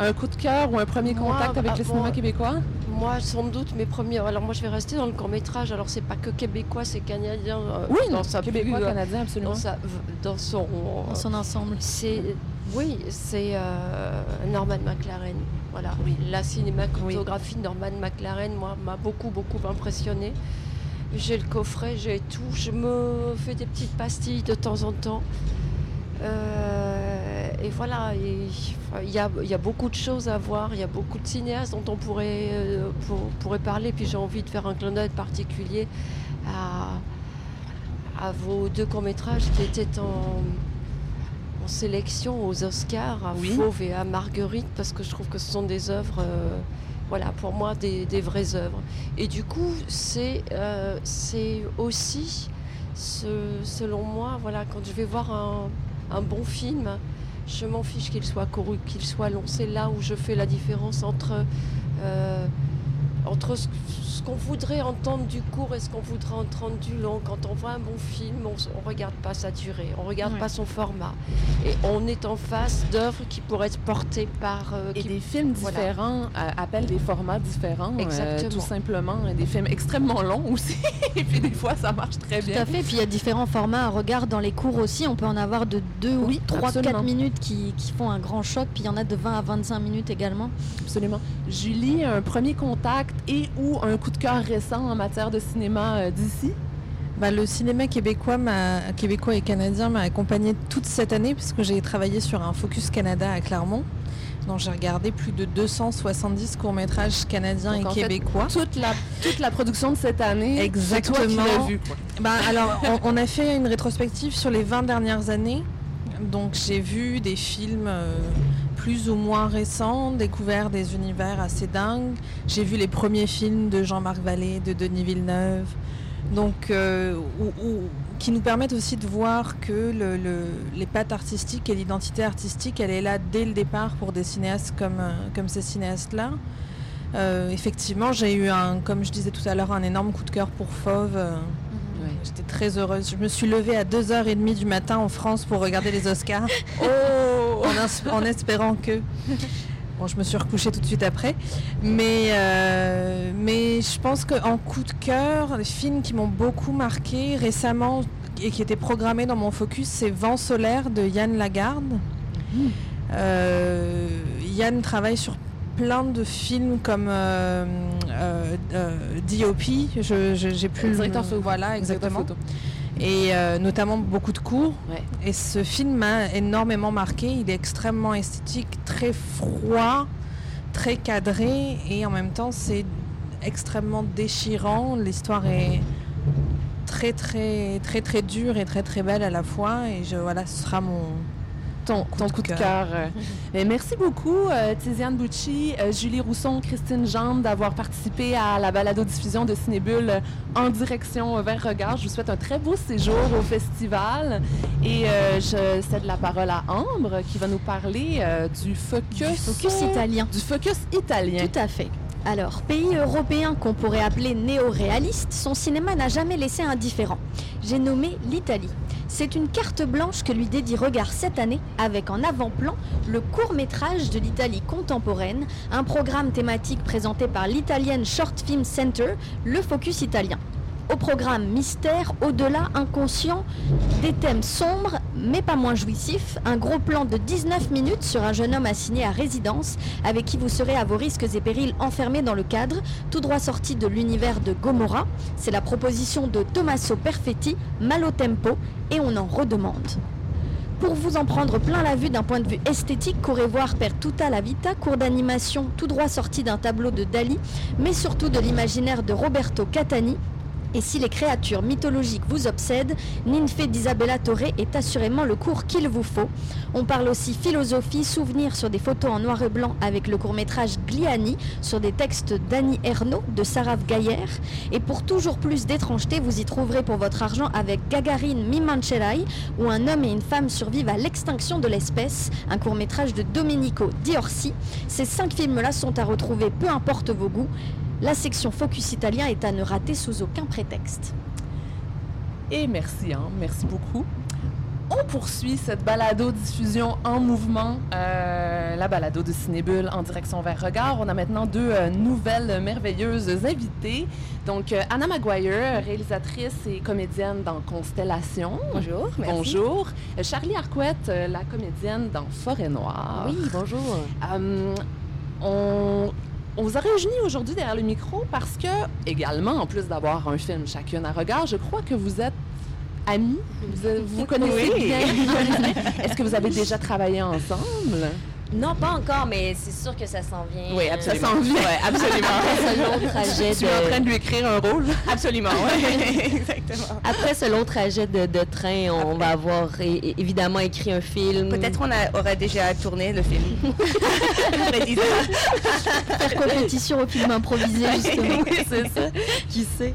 [SPEAKER 1] Un coup de cœur ou un premier
[SPEAKER 10] Moi,
[SPEAKER 1] contact avec
[SPEAKER 10] bah,
[SPEAKER 1] le cinéma québécois?
[SPEAKER 10] Moi, sans doute, mes premiers. Alors, moi, je vais rester dans le court métrage. Alors, c'est pas que québécois, c'est canadien. euh,
[SPEAKER 1] Oui,
[SPEAKER 10] dans sa
[SPEAKER 1] québécois,
[SPEAKER 10] plus, euh,
[SPEAKER 1] canadien, absolument.
[SPEAKER 10] dans, sa- dans son.
[SPEAKER 3] Dans son ensemble.
[SPEAKER 10] C'est oui, c'est euh, Norman McLaren. Voilà, la cinématographie de Norman McLaren, moi, m'a beaucoup beaucoup impressionné. J'ai le coffret, j'ai tout. Je me fais des petites pastilles de temps en temps. Euh, et voilà, il y a, il y a beaucoup de choses à voir. Il y a beaucoup de cinéastes dont on pourrait, euh, pour- pourrait parler. Puis j'ai envie de faire un clin d'œil particulier à, à vos deux courts-métrages qui étaient en, en sélection aux Oscars, à
[SPEAKER 1] Oui.
[SPEAKER 10] Fauve et à Marguerite, parce que je trouve que ce sont des œuvres, euh, voilà, pour moi, des, des vraies œuvres. Et du coup, c'est euh, aussi, ce- selon moi, voilà, quand je vais voir un, un bon film, je m'en fiche qu'il soit court ou qu'il soit long. C'est là où je fais la différence entre, euh, entre ce qu'on voudrait entendre du court et ce qu'on voudrait entendre du long? Quand on voit un bon film, on ne regarde pas sa durée, on ne regarde
[SPEAKER 1] Ouais.
[SPEAKER 10] pas son format. Et on est en face d'œuvres qui pourraient être portées par... euh,
[SPEAKER 1] Et
[SPEAKER 10] qui-
[SPEAKER 1] des films
[SPEAKER 10] voilà.
[SPEAKER 1] différents euh, appellent des formats différents. euh,
[SPEAKER 10] Exactement.
[SPEAKER 1] tout simplement. Des films extrêmement longs aussi. Et puis des fois, ça marche très
[SPEAKER 3] Tout
[SPEAKER 1] bien.
[SPEAKER 3] à fait. Puis il y a différents formats à regard dans les cours aussi. On peut en avoir de 2 ou
[SPEAKER 1] Oui,
[SPEAKER 3] 3,
[SPEAKER 1] absolument.
[SPEAKER 3] 4 minutes qui, qui font un grand choc. Puis il y en a de 20 à 25 minutes également.
[SPEAKER 1] Absolument. Julie, un premier contact et ou un coup de cœur récent en matière de cinéma euh, d'ici?
[SPEAKER 9] Bah, le cinéma québécois, québécois et canadien m'a accompagné toute cette année puisque j'ai travaillé sur un Focus Canada à Clermont. Donc j'ai regardé plus de 270 courts-métrages canadiens
[SPEAKER 1] Donc,
[SPEAKER 9] et
[SPEAKER 1] fait,
[SPEAKER 9] québécois.
[SPEAKER 1] Toute la, toute la production de cette année, c'est toi qui
[SPEAKER 9] Exactement.
[SPEAKER 1] l'as vu.
[SPEAKER 9] Bah, alors, on, on a fait une rétrospective sur les 20 dernières années. Donc, j'ai vu des films euh, plus ou moins récents, découvert des univers assez dingues. J'ai vu les premiers films de Jean-Marc Vallée, de Denis Villeneuve. Donc, euh, qui nous permettent aussi de voir que le- le- les pattes artistiques et l'identité artistique, elle est là dès le départ pour des cinéastes comme, euh, ces cinéastes-là. Euh, effectivement, j'ai eu comme je disais tout à l'heure, un énorme coup de cœur pour Fauve.
[SPEAKER 1] Ouais.
[SPEAKER 9] J'étais très heureuse. Je me suis levée à 2h30 du matin en France pour regarder les Oscars.
[SPEAKER 1] Oh!
[SPEAKER 9] en, espérant que. Bon, je me suis recouchée tout de suite après. Mais, euh, mais je pense qu'en coup de cœur, les films qui m'ont beaucoup marqué récemment et qui étaient programmés dans mon focus, c'est Vent solaire de Yann Lagarde. Euh, Yann travaille sur plein de films comme euh, euh, euh, DOP, j'ai plus le
[SPEAKER 1] Directeur photo.
[SPEAKER 9] Voilà, exactement.
[SPEAKER 1] photo.
[SPEAKER 9] Et euh, notamment beaucoup de cours.
[SPEAKER 1] Ouais.
[SPEAKER 9] Et ce film m'a énormément marqué. Il est extrêmement esthétique, très froid, très cadré et en même temps c'est extrêmement déchirant. L'histoire est très très très très dure et très très belle à la fois. Et je, voilà, ce sera mon
[SPEAKER 1] ton, ton coup de cœur. euh. Mais merci beaucoup, euh, Tiziane Bucci, euh, Julie Rousson, Christine Jeanne, d'avoir participé à la balado-diffusion de Cinébule euh, en direction vers Regard. Je vous souhaite un très beau séjour au festival. Et euh, je cède la parole à Ambre, qui va nous parler euh, du focus...
[SPEAKER 3] Focus italien.
[SPEAKER 1] Du focus italien.
[SPEAKER 3] Tout à fait. Alors, pays européen qu'on pourrait appeler néo-réaliste, son cinéma n'a jamais laissé indifférent. J'ai nommé l'Italie. C'est une carte blanche que lui dédie Regard cette année, avec en avant-plan le court-métrage de l'Italie contemporaine, un programme thématique présenté par l'italienne Short Film Center, le Focus italien. Au programme mystère, au-delà, inconscient, des thèmes sombres mais pas moins jouissifs, un gros plan de 19 minutes sur un jeune homme assigné à résidence avec qui vous serez à vos risques et périls enfermé dans le cadre, tout droit sorti de l'univers de Gomorra. C'est la proposition de Tommaso Perfetti, Malo Tempo, et on en redemande. Pour vous en prendre plein la vue d'un point de vue esthétique, courez voir Per tutta la vita, cours d'animation tout droit sorti d'un tableau de Dali, mais surtout de l'imaginaire de Roberto Catani. Et si les créatures mythologiques vous obsèdent, Ninfe d'Isabella Torre est assurément le cours qu'il vous faut. On parle aussi philosophie, souvenirs sur des photos en noir et blanc avec le court-métrage Gliani sur des textes d'Annie Ernaux, de Sarah Gaillère. Et pour toujours plus d'étrangeté, vous y trouverez pour votre argent avec Gagarine Mimancherai, où un homme et une femme survivent à l'extinction de l'espèce, un court-métrage de Domenico Diorsi. Ces cinq films-là sont à retrouver peu importe vos goûts. La section Focus italien est à ne rater sous aucun prétexte.
[SPEAKER 1] Et merci, hein, merci beaucoup. On poursuit cette balado-diffusion en mouvement, euh, la balado de Cinébule en direction vers Regard. On a maintenant deux euh, nouvelles merveilleuses invitées. Donc, euh, Anna Maguire, réalisatrice et comédienne dans Constellation.
[SPEAKER 11] Bonjour, merci.
[SPEAKER 1] Bonjour. Charlie Arquette, euh, la comédienne dans Forêt Noire.
[SPEAKER 11] Oui, bonjour.
[SPEAKER 1] Euh, on, on vous a réunis aujourd'hui derrière le micro parce que, également, en plus d'avoir un film chacune à regard, je crois que vous êtes amis. Vous vous, connaissez
[SPEAKER 11] Oui.
[SPEAKER 1] bien. Est-ce que vous avez déjà travaillé ensemble?
[SPEAKER 11] Non, pas encore, mais c'est sûr que ça s'en vient.
[SPEAKER 1] Oui, ça s'en vient.
[SPEAKER 11] Ouais, absolument.
[SPEAKER 3] Après ce long trajet
[SPEAKER 1] Je suis en train
[SPEAKER 3] de,
[SPEAKER 1] lui écrire un rôle.
[SPEAKER 11] Absolument, oui. Exactement.
[SPEAKER 12] Après ce long trajet de, de train, on va avoir é- évidemment écrit un film.
[SPEAKER 11] Peut-être on a- aurait déjà tourné le film.
[SPEAKER 3] Faire compétition au film improvisé, justement.
[SPEAKER 12] oui, c'est ça. Qui sait?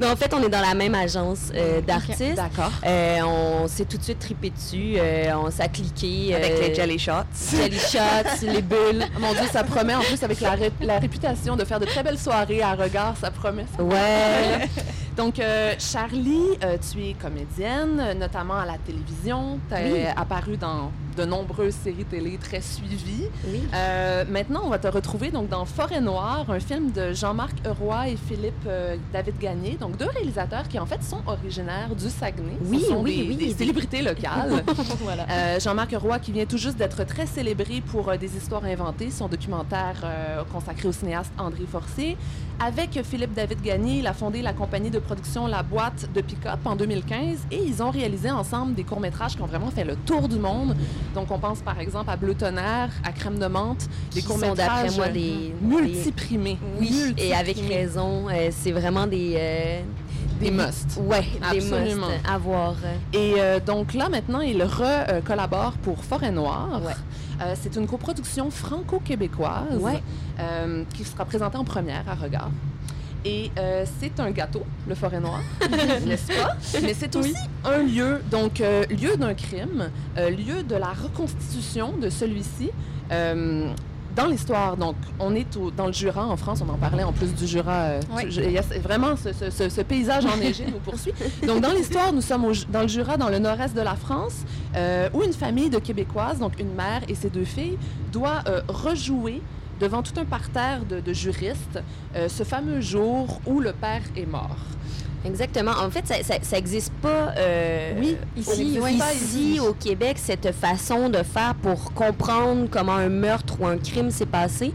[SPEAKER 12] Mais en fait, on est dans la même agence euh, d'artistes.
[SPEAKER 1] D'accord.
[SPEAKER 12] Euh, on s'est tout de suite tripé dessus. euh, on s'est cliqué.
[SPEAKER 11] Avec les jelly shots.
[SPEAKER 12] Jelly shots. Shots, les bulles.
[SPEAKER 1] Mon Dieu, ça promet en plus avec la, ré- la réputation de faire de très belles soirées à regard, ça promet. ça.
[SPEAKER 12] Ouais.
[SPEAKER 1] Donc, euh, Charlie, euh, tu es comédienne, notamment à la télévision. Tu es
[SPEAKER 12] Oui.
[SPEAKER 1] apparue dans de nombreuses séries télé très suivies.
[SPEAKER 12] Oui.
[SPEAKER 1] Euh, maintenant, on va te retrouver donc dans Forêt Noire, un film de Jean-Marc Roy et Philippe euh, David Gagné, donc deux réalisateurs qui en fait sont originaires du Saguenay.
[SPEAKER 12] Oui,
[SPEAKER 1] Ce sont
[SPEAKER 12] oui,
[SPEAKER 1] des,
[SPEAKER 12] oui,
[SPEAKER 1] des célébrités locales.
[SPEAKER 12] voilà.
[SPEAKER 1] Euh, Jean-Marc Roy, qui vient tout juste d'être très célébré pour des histoires inventées, son documentaire consacré au cinéaste André Forcé. Avec Philippe David Gagné, il a fondé la compagnie de production La Boîte de Pick-up en 2015 et ils ont réalisé ensemble des courts-métrages qui ont vraiment fait le tour du monde. Donc, on pense par exemple à Bleu Tonnerre, à Crème de menthe, des courts-métrages
[SPEAKER 12] d'après moi des
[SPEAKER 1] multiprimés.
[SPEAKER 12] Oui, et avec raison, euh, c'est vraiment des euh,
[SPEAKER 1] Des musts.
[SPEAKER 12] Ouais, des
[SPEAKER 1] Absolument.
[SPEAKER 12] musts à voir.
[SPEAKER 1] Et euh, donc là, maintenant, il re-collabore pour Forêt Noire.
[SPEAKER 12] Ouais.
[SPEAKER 1] Euh, c'est une coproduction franco-québécoise
[SPEAKER 12] Ouais.
[SPEAKER 1] euh, qui sera présentée en première à Regard. Et euh, c'est un gâteau, le Forêt Noire, n'est-ce pas? Mais c'est aussi un lieu, donc euh, lieu d'un crime, euh, lieu de la reconstitution de celui-ci. dans l'histoire, donc, on est au- dans le Jura en France, on en parlait en plus du Jura.
[SPEAKER 9] Oui.
[SPEAKER 1] je- il y a vraiment ce, ce- ce- paysage enneigé nous poursuit. Donc, dans l'histoire, nous sommes au dans le Jura, dans le nord-est de la France, où une famille de Québécoises, donc une mère et ses deux filles, doit rejouer devant tout un parterre de, de juristes euh, ce fameux jour où le père est mort.
[SPEAKER 12] Exactement. En fait, ça n'existe pas euh,
[SPEAKER 1] Oui,
[SPEAKER 12] ici, ici,
[SPEAKER 1] pas ici.
[SPEAKER 12] au Québec, cette façon de faire pour comprendre comment un meurtre ou un crime s'est passé.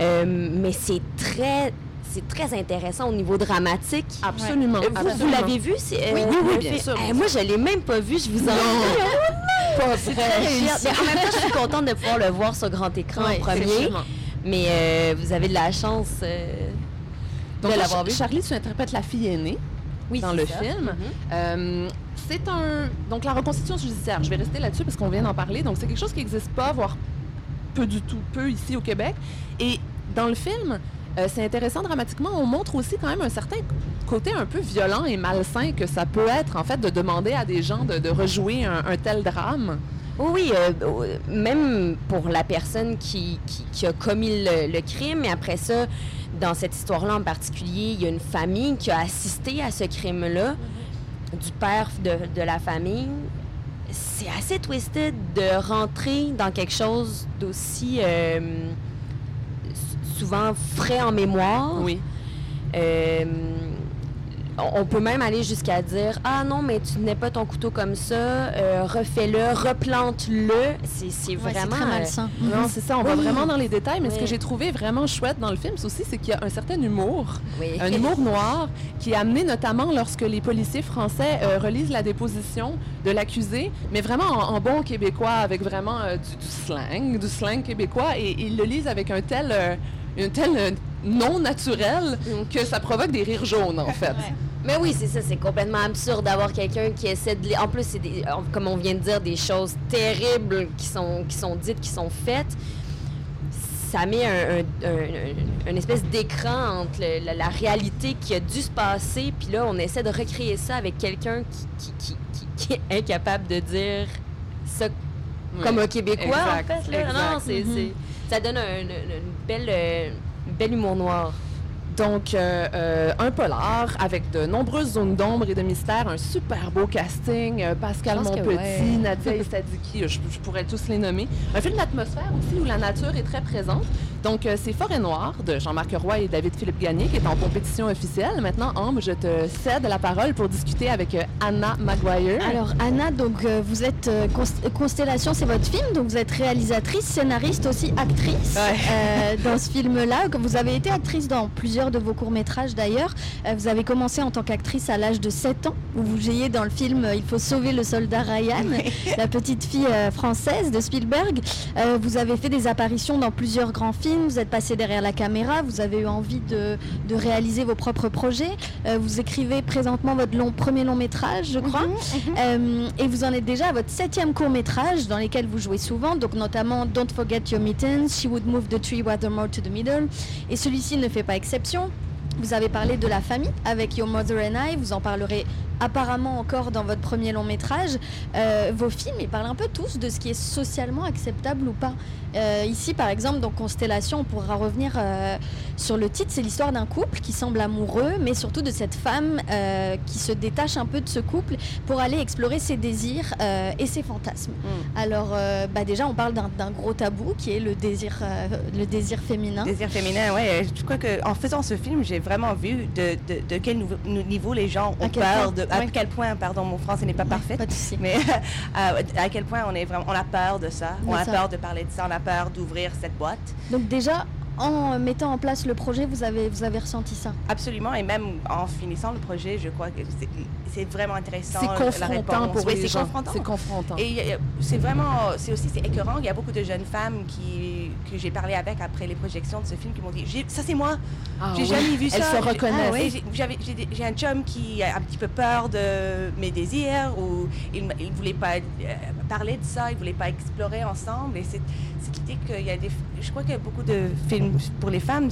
[SPEAKER 12] Euh, mais c'est très, c'est très intéressant au niveau dramatique.
[SPEAKER 1] Absolument.
[SPEAKER 12] Vous, vous l'avez vu?
[SPEAKER 1] Oui, oui, oui, bien sûr,
[SPEAKER 12] Eh, moi, je l'ai même pas vu. Je vous en
[SPEAKER 1] Pas
[SPEAKER 12] C'est
[SPEAKER 1] vrai.
[SPEAKER 12] très fière. Mais en même temps, je suis contente de pouvoir le voir sur grand écran en premier. Mais euh, vous avez de la chance euh, de l'avoir vu.
[SPEAKER 1] Charlie, tu interprètes la fille aînée.
[SPEAKER 12] Oui,
[SPEAKER 1] dans le
[SPEAKER 12] ça.
[SPEAKER 1] film.
[SPEAKER 12] Mhm.
[SPEAKER 1] Euh, c'est un. Donc, la reconstitution judiciaire, je vais rester là-dessus parce qu'on vient d'en parler. Donc, c'est quelque chose qui n'existe pas, voire peu du tout, peu ici au Québec. Et dans le film, euh, c'est intéressant dramatiquement, on montre aussi quand même un certain côté un peu violent et malsain que ça peut être, en fait, de demander à des gens de, de rejouer un, un tel drame.
[SPEAKER 12] Oui, euh, euh, même pour la personne qui, qui- qui a commis le, le crime, et après ça, dans cette histoire-là en particulier, il y a une famille qui a assisté à ce crime-là, du père de, de la famille. C'est assez twisted de rentrer dans quelque chose d'aussi euh, souvent frais en mémoire.
[SPEAKER 1] Oui.
[SPEAKER 12] Euh, on- peut même aller jusqu'à dire Ah non, mais tu n'es pas ton couteau comme ça, euh, refais-le, replante-le. C'est c'est
[SPEAKER 3] Ouais,
[SPEAKER 12] vraiment.
[SPEAKER 3] c'est très
[SPEAKER 12] euh,
[SPEAKER 3] malsain.
[SPEAKER 1] Non, c'est ça, on va vraiment dans les détails, mais ce que j'ai trouvé vraiment chouette dans le film, c'est aussi c'est qu'il y a un certain humour.
[SPEAKER 12] oui.
[SPEAKER 1] Un humour noir qui est amené notamment lorsque les policiers français euh, relisent la déposition de l'accusé, mais vraiment en, en bon québécois, avec vraiment euh, du, du slang, du slang québécois, et ils le lisent avec un tel, euh, un tel euh, non naturel que ça provoque des rires jaunes, en fait.
[SPEAKER 12] Mais oui, c'est ça, c'est complètement absurde d'avoir quelqu'un qui essaie de. En plus, c'est des- comme on vient de dire, des choses terribles qui sont, qui sont dites, qui sont faites. Ça met un, un- un- un- une espèce d'écran entre le- la, la réalité qui a dû se passer, puis là, on essaie de recréer ça avec quelqu'un qui, qui, qui- est incapable de dire ça comme un Québécois,
[SPEAKER 1] Exact,
[SPEAKER 12] en fait. là. Non, c'est,
[SPEAKER 1] Mhm.
[SPEAKER 12] c'est- ça donne un, une, une belle, euh, une belle humour noir.
[SPEAKER 1] Donc, euh, euh, un polar avec de nombreuses zones d'ombre et de mystère, un super beau casting, euh, Pascal Monpetit,
[SPEAKER 12] ouais.
[SPEAKER 1] Nadia Estadiki, je, je pourrais tous les nommer. Un film d'atmosphère aussi où la nature est très présente. Donc, euh, c'est Forêt Noire de Jean-Marc Roy et David Philippe Gagné qui est en compétition officielle. Maintenant, Ambre, je te cède la parole pour discuter avec euh, Anna Maguire.
[SPEAKER 3] Alors Anna, donc euh, vous êtes Const- Constellation, c'est votre film, donc vous êtes réalisatrice, scénariste aussi actrice
[SPEAKER 1] Ouais.
[SPEAKER 3] euh, dans ce film-là. Vous avez été actrice dans plusieurs de vos courts métrages d'ailleurs. Vous avez commencé en tant qu'actrice à l'âge de 7 ans, où vous jouiez dans le film Il faut sauver le soldat Ryan, la petite fille française de Spielberg. Vous avez fait des apparitions dans plusieurs grands films. Vous êtes passé derrière la caméra. Vous avez eu envie de, de réaliser vos propres projets. Euh, vous écrivez présentement votre long, premier long métrage, je crois. Euh, et vous en êtes déjà à votre septième court métrage dans lesquels vous jouez souvent, donc notamment Don't Forget Your Mittens, She Would Move the Tree Watermore to the Middle. Et celui-ci ne fait pas exception. Vous avez parlé de la famille avec Your Mother and I, vous en parlerez apparemment encore dans votre premier long métrage. Euh, vos films, ils parlent un peu tous de ce qui est socialement acceptable ou pas. Euh, ici, par exemple, dans Constellation, on pourra revenir euh, sur le titre. C'est l'histoire d'un couple qui semble amoureux, mais surtout de cette femme qui se détache un peu de ce couple pour aller explorer ses désirs et ses fantasmes.
[SPEAKER 11] Mm.
[SPEAKER 3] Alors, bah déjà, on parle d'un gros tabou qui est le désir, le désir féminin.
[SPEAKER 11] Désir féminin, ouais. Je crois qu'en faisant ce film, j'ai vraiment vu de, de, de quel niveau les gens ont peur, de, à quel point, pardon, mon français n'est pas parfait,
[SPEAKER 3] Pas de souci.
[SPEAKER 11] mais euh, à quel point on est vraiment, on a peur de ça, on a
[SPEAKER 3] ça.
[SPEAKER 11] peur de parler de ça, on a peur d'ouvrir cette boîte.
[SPEAKER 3] Donc déjà, en mettant en place le projet, vous avez, vous avez ressenti ça?
[SPEAKER 11] Absolument, et même en finissant le projet, je crois que c'est- vraiment intéressant.
[SPEAKER 1] C'est confrontant pour
[SPEAKER 11] Oui,
[SPEAKER 1] les
[SPEAKER 11] c'est
[SPEAKER 1] gens.
[SPEAKER 11] confrontant.
[SPEAKER 1] C'est confrontant.
[SPEAKER 11] Et c'est vraiment, c'est aussi c'est écœurant. Il y a beaucoup de jeunes femmes qui, que j'ai parlé avec après les projections de ce film qui m'ont dit Ça, c'est moi.
[SPEAKER 1] Ah
[SPEAKER 11] j'ai
[SPEAKER 1] oui.
[SPEAKER 11] jamais vu
[SPEAKER 1] Elles
[SPEAKER 11] ça.
[SPEAKER 1] se
[SPEAKER 11] J'ai-
[SPEAKER 1] reconnaissent.
[SPEAKER 11] Ah oui, j'ai- un chum qui a un petit peu peur de mes désirs ou il ne voulait pas euh, parler de ça, il voulait pas explorer ensemble. Et c'est c'est l'idée qu'il y a des. Je crois qu'il y a beaucoup de films pour les femmes.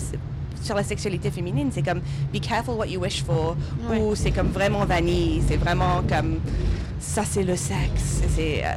[SPEAKER 11] sur la sexualité féminine, c'est comme be careful what you wish for,
[SPEAKER 3] Ouais.
[SPEAKER 11] ou c'est comme vraiment vanille, c'est vraiment comme ça c'est le sexe, c'est euh,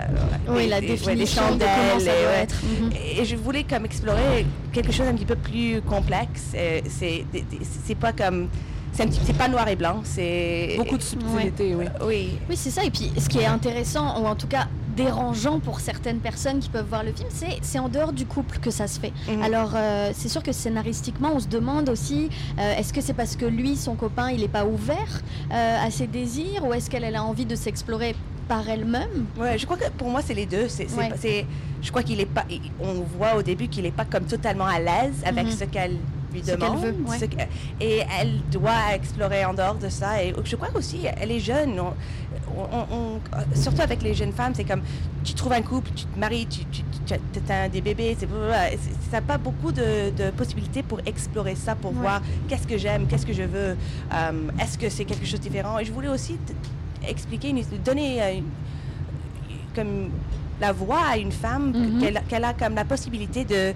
[SPEAKER 3] Oui,
[SPEAKER 11] des-
[SPEAKER 3] la
[SPEAKER 11] ouais,
[SPEAKER 3] définition de
[SPEAKER 11] chandelles,
[SPEAKER 3] comment ça
[SPEAKER 11] et,
[SPEAKER 3] doit
[SPEAKER 11] ouais.
[SPEAKER 3] être. Mhm.
[SPEAKER 11] Et je voulais comme explorer quelque chose un petit peu plus complexe. Euh, C'est pas comme c'est pas noir et blanc, c'est
[SPEAKER 1] Beaucoup de subtilité, oui.
[SPEAKER 11] Oui.
[SPEAKER 3] Oui, c'est ça. Et puis, ce qui est intéressant, ou en tout cas dérangeant pour certaines personnes qui peuvent voir le film, c'est en dehors du couple que ça se fait.
[SPEAKER 11] Mhm.
[SPEAKER 3] Alors, euh, c'est sûr que scénaristiquement, on se demande aussi, euh, est-ce que c'est parce que lui, son copain, il n'est pas ouvert euh, à ses désirs, ou est-ce qu'elle elle a envie de s'explorer par elle-même?
[SPEAKER 11] Ouais, je crois que pour moi c'est les deux. C'est,
[SPEAKER 3] Ouais.
[SPEAKER 11] je crois qu'il est pas. On voit au début qu'il est pas comme totalement à l'aise avec
[SPEAKER 3] Mhm.
[SPEAKER 11] ce qu'elle lui
[SPEAKER 3] Ce qu'elle
[SPEAKER 11] demande.
[SPEAKER 3] veut, ouais.
[SPEAKER 11] et elle doit explorer en dehors de ça. Et je crois aussi elle est jeune. On- on- on- surtout avec les jeunes femmes, c'est comme tu trouves un couple, tu te maries, tu, tu, tu as des bébés. C'est, ça n'a pas beaucoup de, de possibilités pour explorer ça, pour
[SPEAKER 3] Ouais.
[SPEAKER 11] voir qu'est-ce que j'aime, qu'est-ce que je veux. euh, est-ce que c'est quelque chose de différent. Et je voulais aussi expliquer, une, donner euh, une- comme la voix à une femme,
[SPEAKER 1] Mhm.
[SPEAKER 11] qu'elle, qu'elle a comme la possibilité de,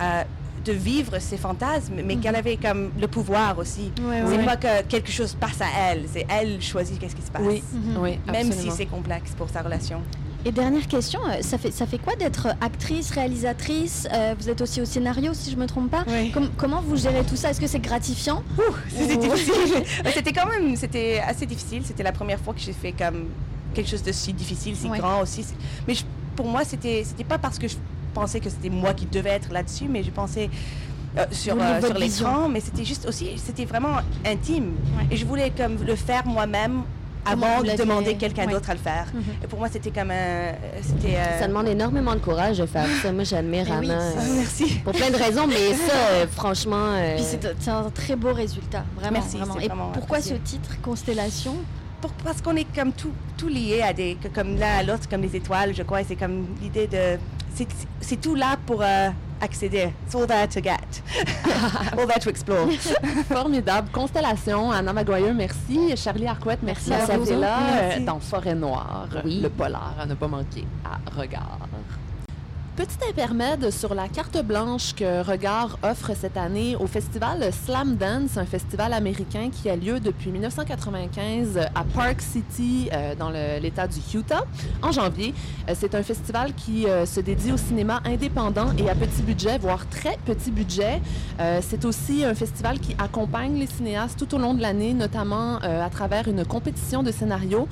[SPEAKER 11] euh, de vivre ses fantasmes, mais
[SPEAKER 3] Mhm.
[SPEAKER 11] qu'elle avait comme le pouvoir aussi.
[SPEAKER 3] Ouais,
[SPEAKER 11] c'est
[SPEAKER 3] ouais.
[SPEAKER 11] pas que quelque chose passe à elle, c'est elle choisit qu'est-ce qui se passe.
[SPEAKER 1] Oui,
[SPEAKER 3] Mhm.
[SPEAKER 1] oui,
[SPEAKER 11] Même
[SPEAKER 1] absolument.
[SPEAKER 11] si c'est complexe pour sa relation.
[SPEAKER 3] Et dernière question, euh, ça fait, ça fait quoi d'être actrice, réalisatrice? Euh, Vous êtes aussi au scénario, si je me trompe pas.
[SPEAKER 11] Oui.
[SPEAKER 3] Com- comment vous gérez tout ça? Est-ce que c'est gratifiant?
[SPEAKER 11] C'était
[SPEAKER 3] Ou-
[SPEAKER 11] difficile. c'était quand même, c'était assez difficile. C'était la première fois que j'ai fait comme quelque chose de si difficile, si
[SPEAKER 3] Ouais.
[SPEAKER 11] grand aussi. Mais je- pour moi, c'était, c'était pas parce que je pensais que c'était moi qui devais être là-dessus, mais je pensais euh, sur, euh, sur l'écran. Mais c'était juste aussi, c'était vraiment intime.
[SPEAKER 3] Ouais.
[SPEAKER 11] Et je voulais comme le faire moi-même avant de demander quelqu'un
[SPEAKER 3] ouais.
[SPEAKER 11] d'autre à le faire.
[SPEAKER 3] Mhm.
[SPEAKER 11] Et pour moi, c'était comme un, c'était. euh,
[SPEAKER 12] Ça demande énormément de courage de faire ça. Moi, j'admire
[SPEAKER 3] oui,
[SPEAKER 12] euh,
[SPEAKER 11] Merci.
[SPEAKER 12] Pour plein de raisons, mais ça, euh, franchement. euh,
[SPEAKER 3] Puis c'est un très beau résultat, vraiment.
[SPEAKER 11] Merci,
[SPEAKER 3] vraiment. Et
[SPEAKER 11] vraiment
[SPEAKER 3] pourquoi ce titre, Constellation?
[SPEAKER 11] Pour- parce qu'on est comme tout, tout lié à des, comme l'un à l'autre, comme les étoiles, je crois. et C'est comme l'idée de, c'est, tout là pour euh, accéder. It's all there to get, all there to explore.
[SPEAKER 1] Formidable. Constellation, Anna Maguire, merci. Charlie Arquette, merci,
[SPEAKER 3] Merci
[SPEAKER 1] à
[SPEAKER 3] à
[SPEAKER 1] vous là
[SPEAKER 11] Merci.
[SPEAKER 1] euh, dans Forêt Noire,
[SPEAKER 12] Oui.
[SPEAKER 1] le polar à ne pas manquer à Regard. Petit intermède sur la carte blanche que Regard offre cette année au festival Slam Dance, un festival américain qui a lieu depuis 1995 à Park City, euh, dans l'État du Utah, en janvier. Euh, C'est un festival qui euh, se dédie au cinéma indépendant et à petit budget, voire très petit budget. C'est aussi un festival qui accompagne les cinéastes tout au long de l'année, notamment à travers une compétition de scénarios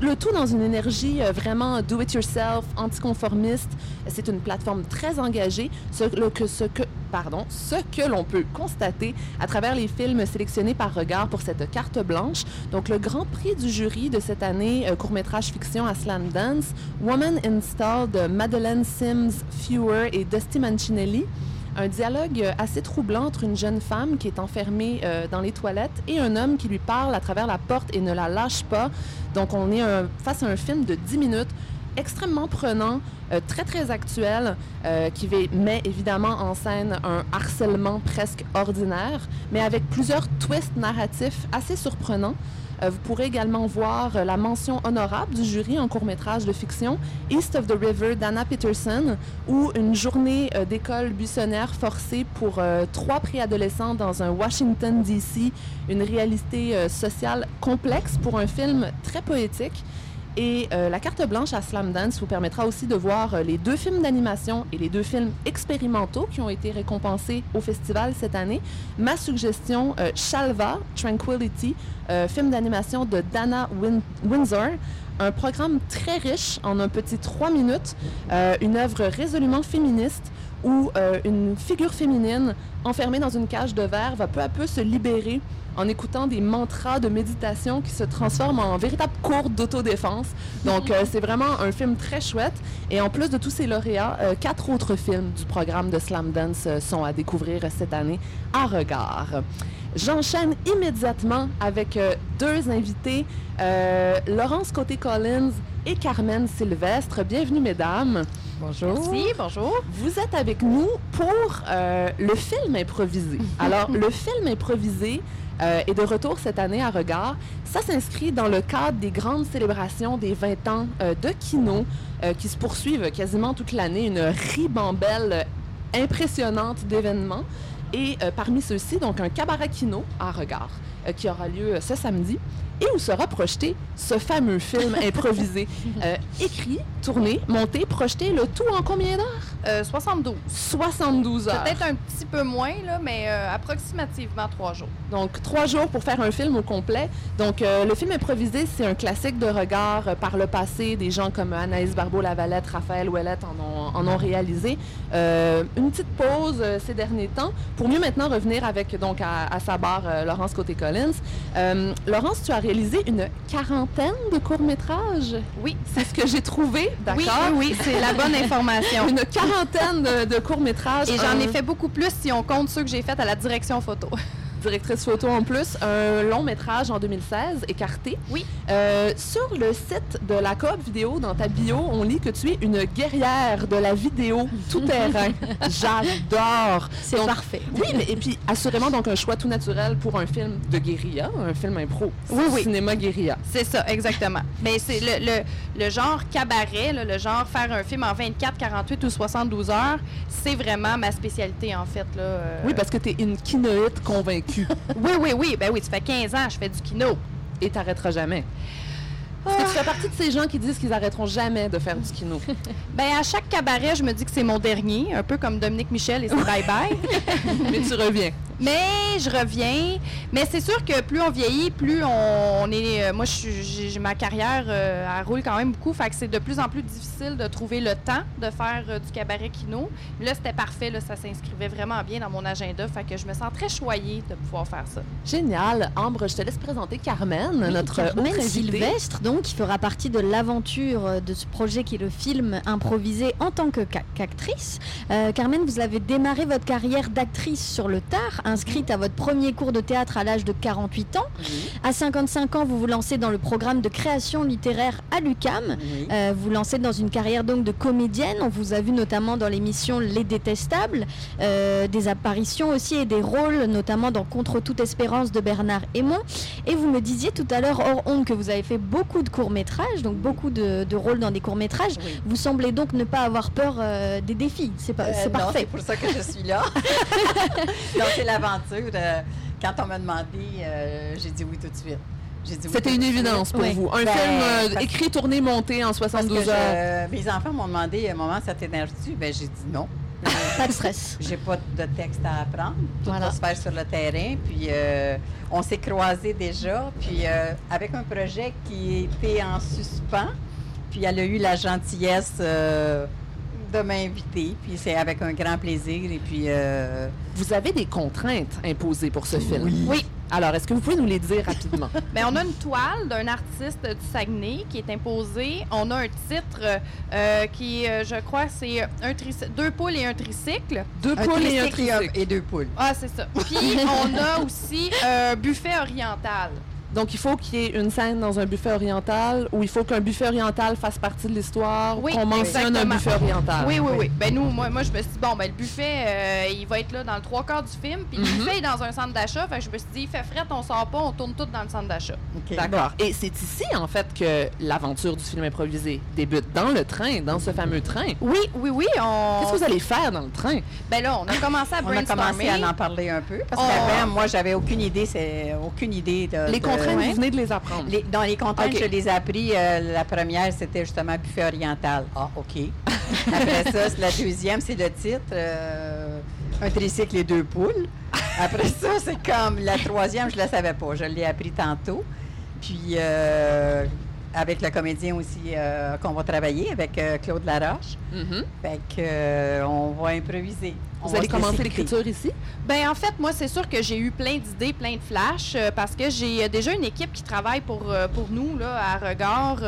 [SPEAKER 1] le tout dans une énergie euh, vraiment do-it-yourself, anticonformiste. C'est une plateforme très engagée, ce que, ce que, pardon, ce que l'on peut constater à travers les films sélectionnés par Regard pour cette carte blanche. Donc, le grand prix du jury de cette année, euh, court-métrage fiction à Slam Dance, Woman Installed de Madeleine Sims Fewer et Dusty Mancinelli. Un dialogue assez troublant entre une jeune femme qui est enfermée euh, dans les toilettes et un homme qui lui parle à travers la porte et ne la lâche pas. Donc, on est euh, face à un film de 10 minutes extrêmement prenant, euh, très très actuel, qui met évidemment en scène un harcèlement presque ordinaire, mais avec plusieurs twists narratifs assez surprenants. Euh, vous pourrez également voir euh, la mention honorable du jury en court-métrage de fiction East of the River d'Anna Peterson, où une journée euh, d'école buissonnière forcée pour trois préadolescents dans un Washington, D.C., une réalité sociale complexe pour un film très poétique. Et euh, la carte blanche à Slam Dance vous permettra aussi de voir euh, les deux films d'animation et les deux films expérimentaux qui ont été récompensés au festival cette année. Ma suggestion, euh, Shalva, Tranquility, euh, film d'animation de Dana Win- Windsor. Un programme très riche en un petit trois minutes, une œuvre résolument féministe où une figure féminine enfermée dans une cage de verre va peu à peu se libérer en écoutant des mantras de méditation qui se transforment en véritable cours d'autodéfense. Donc, euh, c'est vraiment un film très chouette. Et en plus de tous ces lauréats, euh, quatre autres films du programme de Slam Dance euh, sont à découvrir cette année à regard. J'enchaîne immédiatement avec euh, deux invités, euh, Laurence Côté-Collins et Carmen Sylvestre. Bienvenue, mesdames. Bonjour.
[SPEAKER 13] Merci, bonjour.
[SPEAKER 1] Vous êtes avec nous pour euh, le film improvisé. Alors, le film improvisé euh, est de retour cette année à Regard. Ça s'inscrit dans le cadre des grandes célébrations des 20 ans euh, de Kino euh, qui se poursuivent quasiment toute l'année. Une ribambelle impressionnante d'événements. Et euh, parmi ceux-ci, donc un cabaret Kino à Regard qui aura lieu ce samedi et où sera projeté ce fameux film improvisé. Euh, écrit, tourné, monté, projeté, le tout en combien d'heures?
[SPEAKER 13] 72.
[SPEAKER 1] 72 heures.
[SPEAKER 13] Peut-être un petit peu moins, là, mais euh, approximativement trois jours.
[SPEAKER 1] Donc, trois jours pour faire un film au complet. Donc, euh, le film improvisé, c'est un classique de regard euh, par le passé. Des gens comme Anaïs Barbeau-Lavalette, Raphaël Ouellette en ont, en ont réalisé. Euh, une petite pause euh, ces derniers temps pour mieux maintenant revenir avec, donc, à, à sa barre, euh, Laurence Côté-Collins. Euh, Laurence, tu as réalisé une quarantaine de courts-métrages.
[SPEAKER 13] Oui.
[SPEAKER 1] C'est ce que j'ai trouvé, d'accord?
[SPEAKER 13] Oui, c'est la bonne information.
[SPEAKER 1] une quarantaine de, de courts-métrages.
[SPEAKER 13] Et j'en ai
[SPEAKER 1] Un-
[SPEAKER 13] fait beaucoup plus si on compte ceux que j'ai faits à la direction photo.
[SPEAKER 1] Directrice photo en plus, un long métrage en 2016, Écarté.
[SPEAKER 13] Oui.
[SPEAKER 1] Euh, sur le site de la Coop Vidéo, dans ta bio, on lit que tu es une guerrière de la vidéo tout terrain. J'adore.
[SPEAKER 3] C'est parfait.
[SPEAKER 1] Oui, mais et puis assurément donc un choix tout naturel pour un film de guérilla, un film impro.
[SPEAKER 13] Oui, oui.
[SPEAKER 1] Cinéma guérilla.
[SPEAKER 13] C'est ça, exactement. Mais c'est le, le, le genre cabaret, là, le genre faire un film en 24, 48 ou 72 heures, c'est vraiment ma spécialité en fait. Là, euh.
[SPEAKER 1] Oui, parce que tu es une kinoïte convaincue.
[SPEAKER 13] oui, oui, oui. Ben oui, ça fait 15 ans je fais du kino.
[SPEAKER 1] Et t'arrêteras jamais. Est-ce que tu fais partie de ces gens qui disent qu'ils arrêteront jamais de faire du kino?
[SPEAKER 13] Ben à chaque cabaret, je me dis que c'est mon dernier, un peu comme Dominique Michel et c'est bye bye.
[SPEAKER 1] Mais tu reviens.
[SPEAKER 13] Mais je reviens. Mais c'est sûr que plus on vieillit, plus on, on est. euh, moi, je suis- j'ai j'ai ma carrière, euh, elle roule quand même beaucoup. Fait que c'est de plus en plus difficile de trouver le temps de faire euh, du cabaret kino. Mais là, c'était parfait. Là, ça s'inscrivait vraiment bien dans mon agenda. Fait que je me sens très choyée de pouvoir faire ça.
[SPEAKER 1] Génial. Ambre, je te laisse présenter Carmen,
[SPEAKER 3] Oui,
[SPEAKER 1] notre
[SPEAKER 3] Carmen
[SPEAKER 1] invitée.
[SPEAKER 3] Sylvestre, donc, qui fera partie de l'aventure euh, de ce projet qui est le film improvisé en tant ca- qu'actrice. Euh, Carmen, vous avez démarré votre carrière d'actrice sur le tard, inscrite à votre premier cours de théâtre à l'âge de 48 ans. À 55 ans, vous vous lancez dans le programme de création littéraire à l'UCAM. Euh, vous lancez dans une carrière donc de comédienne. On vous a vu notamment dans l'émission Les Détestables, euh, des apparitions aussi et des rôles, notamment dans Contre toute espérance de Bernard Hémon. Et vous me disiez tout à l'heure hors honte que vous avez fait beaucoup de courts-métrages, donc beaucoup de, de rôles dans des courts-métrages. Vous semblez donc ne pas avoir peur euh, des défis. C'est pas,
[SPEAKER 14] Euh,
[SPEAKER 3] parfait.
[SPEAKER 14] c'est pour ça que je suis là. C'est l'aventure. euh, quand on m'a demandé, euh, j'ai dit oui tout de suite. Oui
[SPEAKER 1] C'était une évidence pour
[SPEAKER 14] Oui.
[SPEAKER 1] vous. Un
[SPEAKER 14] Ben,
[SPEAKER 1] film euh, écrit, tourné, monté en
[SPEAKER 14] parce que
[SPEAKER 1] 72
[SPEAKER 14] je-
[SPEAKER 1] heures.
[SPEAKER 14] mes enfants m'ont demandé à un moment, ça t'énerve-tu? Ben, j'ai dit non.
[SPEAKER 3] Pas de stress.
[SPEAKER 14] J'ai pas de texte à apprendre. Tout
[SPEAKER 3] Voilà.
[SPEAKER 14] va se faire sur le terrain. Puis euh, on s'est croisés déjà. Puis euh, avec un projet qui était en suspens. Puis elle a eu la gentillesse euh, de m'inviter. Puis c'est avec un grand plaisir. Et puis. euh,
[SPEAKER 1] Vous avez des contraintes imposées pour ce film.
[SPEAKER 14] Oui.
[SPEAKER 1] Alors, est-ce que vous pouvez nous les dire rapidement?
[SPEAKER 13] Ben, on a une toile d'un artiste du Saguenay qui est imposée. On a un titre euh, qui, euh, je crois, c'est un deux poules et un tricycle.
[SPEAKER 1] Deux
[SPEAKER 14] un
[SPEAKER 1] poules et un
[SPEAKER 14] tricycle et un-
[SPEAKER 1] tricycle.
[SPEAKER 14] Et deux poules.
[SPEAKER 13] Ah, c'est ça. Puis on a aussi un buffet oriental.
[SPEAKER 1] Donc, il faut qu'il y ait une scène dans un buffet oriental ou il faut qu'un buffet oriental fasse partie de l'histoire,
[SPEAKER 13] Oui,
[SPEAKER 1] qu'on mentionne un buffet oriental.
[SPEAKER 13] Oui, oui, oui. Ben nous, moi, moi je me suis dit, bon, ben le buffet, euh, il va être là dans le trois quarts du film. Puis
[SPEAKER 1] Mhm.
[SPEAKER 13] le buffet est dans un centre d'achat. Fait que je me suis dit, il fait fret, on sort pas, on tourne tout dans le centre d'achat.
[SPEAKER 1] D'accord. Et c'est ici, en fait, que l'aventure du film improvisé débute, dans le train, dans ce fameux train.
[SPEAKER 13] Oui, oui, oui. On...
[SPEAKER 1] Qu'est-ce que vous allez faire dans le train?
[SPEAKER 13] Ben là, on a commencé à
[SPEAKER 14] On a
[SPEAKER 13] brainstormer.
[SPEAKER 14] commencé à en parler un peu. Parce
[SPEAKER 13] On-
[SPEAKER 14] qu'avant, moi, j'avais aucune idée. C'est aucune idée de.
[SPEAKER 1] Les
[SPEAKER 14] de-
[SPEAKER 1] contraintes,
[SPEAKER 14] Ouais.
[SPEAKER 1] vous venez de les apprendre.
[SPEAKER 14] Les- dans les contraintes,
[SPEAKER 1] Ok.
[SPEAKER 14] je les ai appris. euh, la première, c'était justement buffet oriental. Ah, OK. Après ça, la deuxième, c'est le titre. euh, un tricycle et deux poules. Après ça, c'est comme la troisième, je ne la savais pas. Je l'ai appris tantôt. Puis, euh, avec le comédien aussi euh, qu'on va travailler, avec euh, Claude Laroche.
[SPEAKER 1] Mhm.
[SPEAKER 14] Fait que, euh, on va improviser.
[SPEAKER 1] Vous allez commencer l'écriture ici?
[SPEAKER 13] Ben en fait, moi, c'est sûr que j'ai eu plein d'idées, plein de flashs, parce que j'ai déjà une équipe qui travaille pour, pour nous, là, à Regard,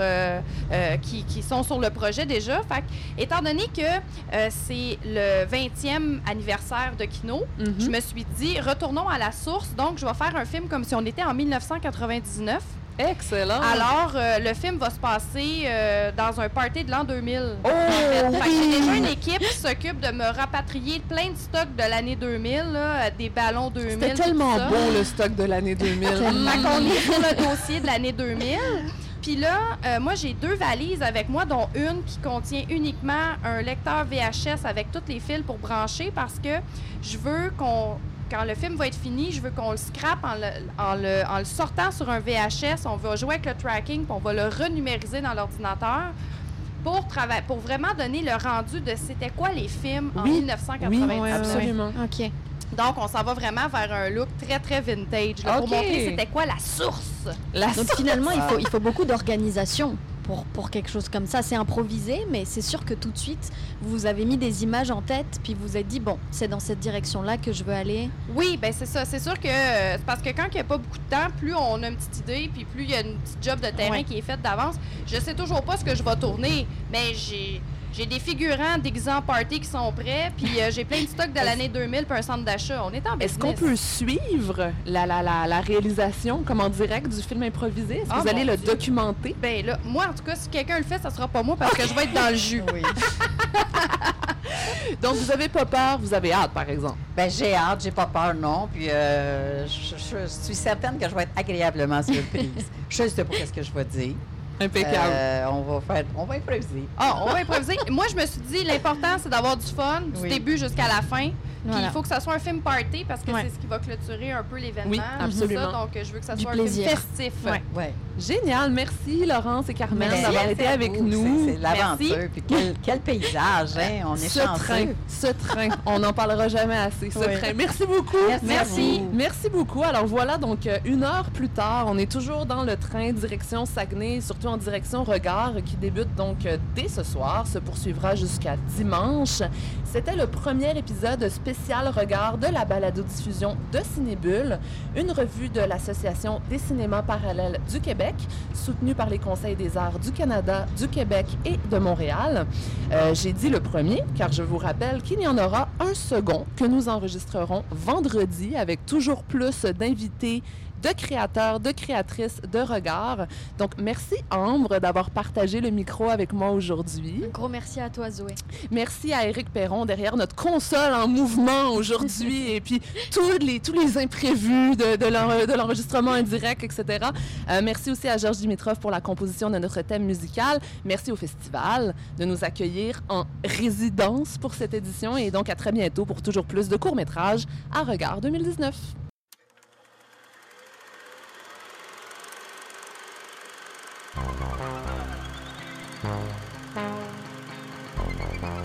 [SPEAKER 13] qui, qui sont sur le projet déjà. Fait que, étant donné que c'est le 20e anniversaire de Kino,
[SPEAKER 1] Mhm.
[SPEAKER 13] je me suis dit, retournons à la source. Donc, je vais faire un film comme si on était en 1999.
[SPEAKER 1] Excellent.
[SPEAKER 13] Alors, euh, le film va se passer euh, dans un party de l'an 2000.
[SPEAKER 1] Oh,
[SPEAKER 13] en fait. Fait que
[SPEAKER 1] oui!
[SPEAKER 13] j'ai déjà une équipe qui s'occupe de me rapatrier plein de stocks de l'année 2000, là, des ballons 2000.
[SPEAKER 1] C'était
[SPEAKER 13] tout
[SPEAKER 1] tellement
[SPEAKER 13] ça.
[SPEAKER 1] beau, le stock de l'année 2000.
[SPEAKER 13] Fait qu'on est sur le dossier de l'année 2000. Puis là, euh, moi, j'ai deux valises avec moi, dont une qui contient uniquement un lecteur VHS avec tous les fils pour brancher parce que je veux qu'on. Quand le film va être fini, je veux qu'on le scrape en le, en, le, en le sortant sur un VHS. On va jouer avec le tracking, puis on va le renumériser dans l'ordinateur pour, pour vraiment donner le rendu de c'était quoi les films en
[SPEAKER 1] Oui,
[SPEAKER 13] 1999.
[SPEAKER 1] oui, oui, absolument.
[SPEAKER 3] OK.
[SPEAKER 13] Donc, on s'en va vraiment vers un look très, très vintage là, pour montrer c'était quoi la source.
[SPEAKER 3] Donc finalement, il faut, il faut beaucoup d'organisation pour, pour quelque chose comme ça. C'est improvisé, mais c'est sûr que tout de suite, vous avez mis des images en tête, puis vous vous êtes dit, bon, c'est dans cette direction-là que je veux aller.
[SPEAKER 13] Oui, ben c'est ça. C'est sûr que euh, c'est parce que quand il n'y a pas beaucoup de temps, plus on a une petite idée, puis plus il y a une petite job de terrain
[SPEAKER 3] Ouais.
[SPEAKER 13] qui est faite d'avance. Je sais toujours pas ce que je vais tourner, mais j'ai j'ai des figurants déguisés en party qui sont prêts, puis euh, j'ai plein de stocks de l'année 2000 puis un centre d'achat. On est en business.
[SPEAKER 1] Est-ce qu'on peut suivre la, la, la, la réalisation comme en direct du film improvisé? Est-ce que
[SPEAKER 13] Ah,
[SPEAKER 1] vous allez le
[SPEAKER 13] Dieu.
[SPEAKER 1] documenter?
[SPEAKER 13] Ben là, moi en tout cas, si quelqu'un le fait, ça sera pas moi parce que je vais être dans le jus.
[SPEAKER 14] Oui.
[SPEAKER 1] Donc, vous avez pas peur, vous avez hâte, par exemple?
[SPEAKER 14] Ben, j'ai hâte, j'ai pas peur, non. Puis, euh, je, je suis certaine que je vais être agréablement surprise. je sais pas ce que je vais dire.
[SPEAKER 1] Impeccable.
[SPEAKER 14] Euh, on va faire, on va improviser.
[SPEAKER 13] Ah, on va improviser. Moi, je me suis dit, l'important, c'est d'avoir du fun, du
[SPEAKER 14] Oui.
[SPEAKER 13] début jusqu'à la fin. Puis
[SPEAKER 3] Voilà.
[SPEAKER 13] il faut que ça soit un film party parce que
[SPEAKER 3] Ouais.
[SPEAKER 13] c'est ce qui va clôturer un peu l'événement.
[SPEAKER 1] Oui, absolument.
[SPEAKER 13] ça. donc, je veux que ça
[SPEAKER 3] Du
[SPEAKER 13] soit
[SPEAKER 3] plaisir.
[SPEAKER 13] un film festif.
[SPEAKER 3] Ouais.
[SPEAKER 14] Ouais.
[SPEAKER 1] Génial. Merci, Laurence et Carmen, d'avoir été avec
[SPEAKER 14] vous.
[SPEAKER 1] nous.
[SPEAKER 14] C'est l'aventure. Puis quel, quel paysage, hein? On est
[SPEAKER 1] ce
[SPEAKER 14] chanceux.
[SPEAKER 1] train, ce train, on n'en parlera jamais assez. Ce
[SPEAKER 14] Oui.
[SPEAKER 1] train. Merci beaucoup.
[SPEAKER 14] Merci.
[SPEAKER 1] Merci beaucoup. Alors voilà, donc euh, une heure plus tard, on est toujours dans le train direction Saguenay, surtout en direction Regard, qui débute donc euh, dès ce soir, se poursuivra jusqu'à dimanche. C'était le premier épisode spécial Regard de la balado-diffusion de Cinébule, une revue de l'Association des cinémas parallèles du Québec, soutenue par les Conseils des arts du Canada, du Québec et de Montréal. Euh, J'ai dit le premier, car je vous rappelle qu'il y en aura un second que nous enregistrerons vendredi avec toujours plus d'invités de créateurs, de créatrices, de regards. Donc, merci Ambre d'avoir partagé le micro avec moi aujourd'hui.
[SPEAKER 3] Un gros merci à toi, Zoé.
[SPEAKER 1] Merci à Éric Perron derrière notre console en mouvement aujourd'hui et puis tous les, tous les imprévus de, de l'en- de l'enregistrement indirect, etc. Euh, merci aussi à Georges Dimitrov pour la composition de notre thème musical. Merci au festival de nous accueillir en résidence pour cette édition et donc à très bientôt pour toujours plus de courts-métrages à Regard 2019. Thank you.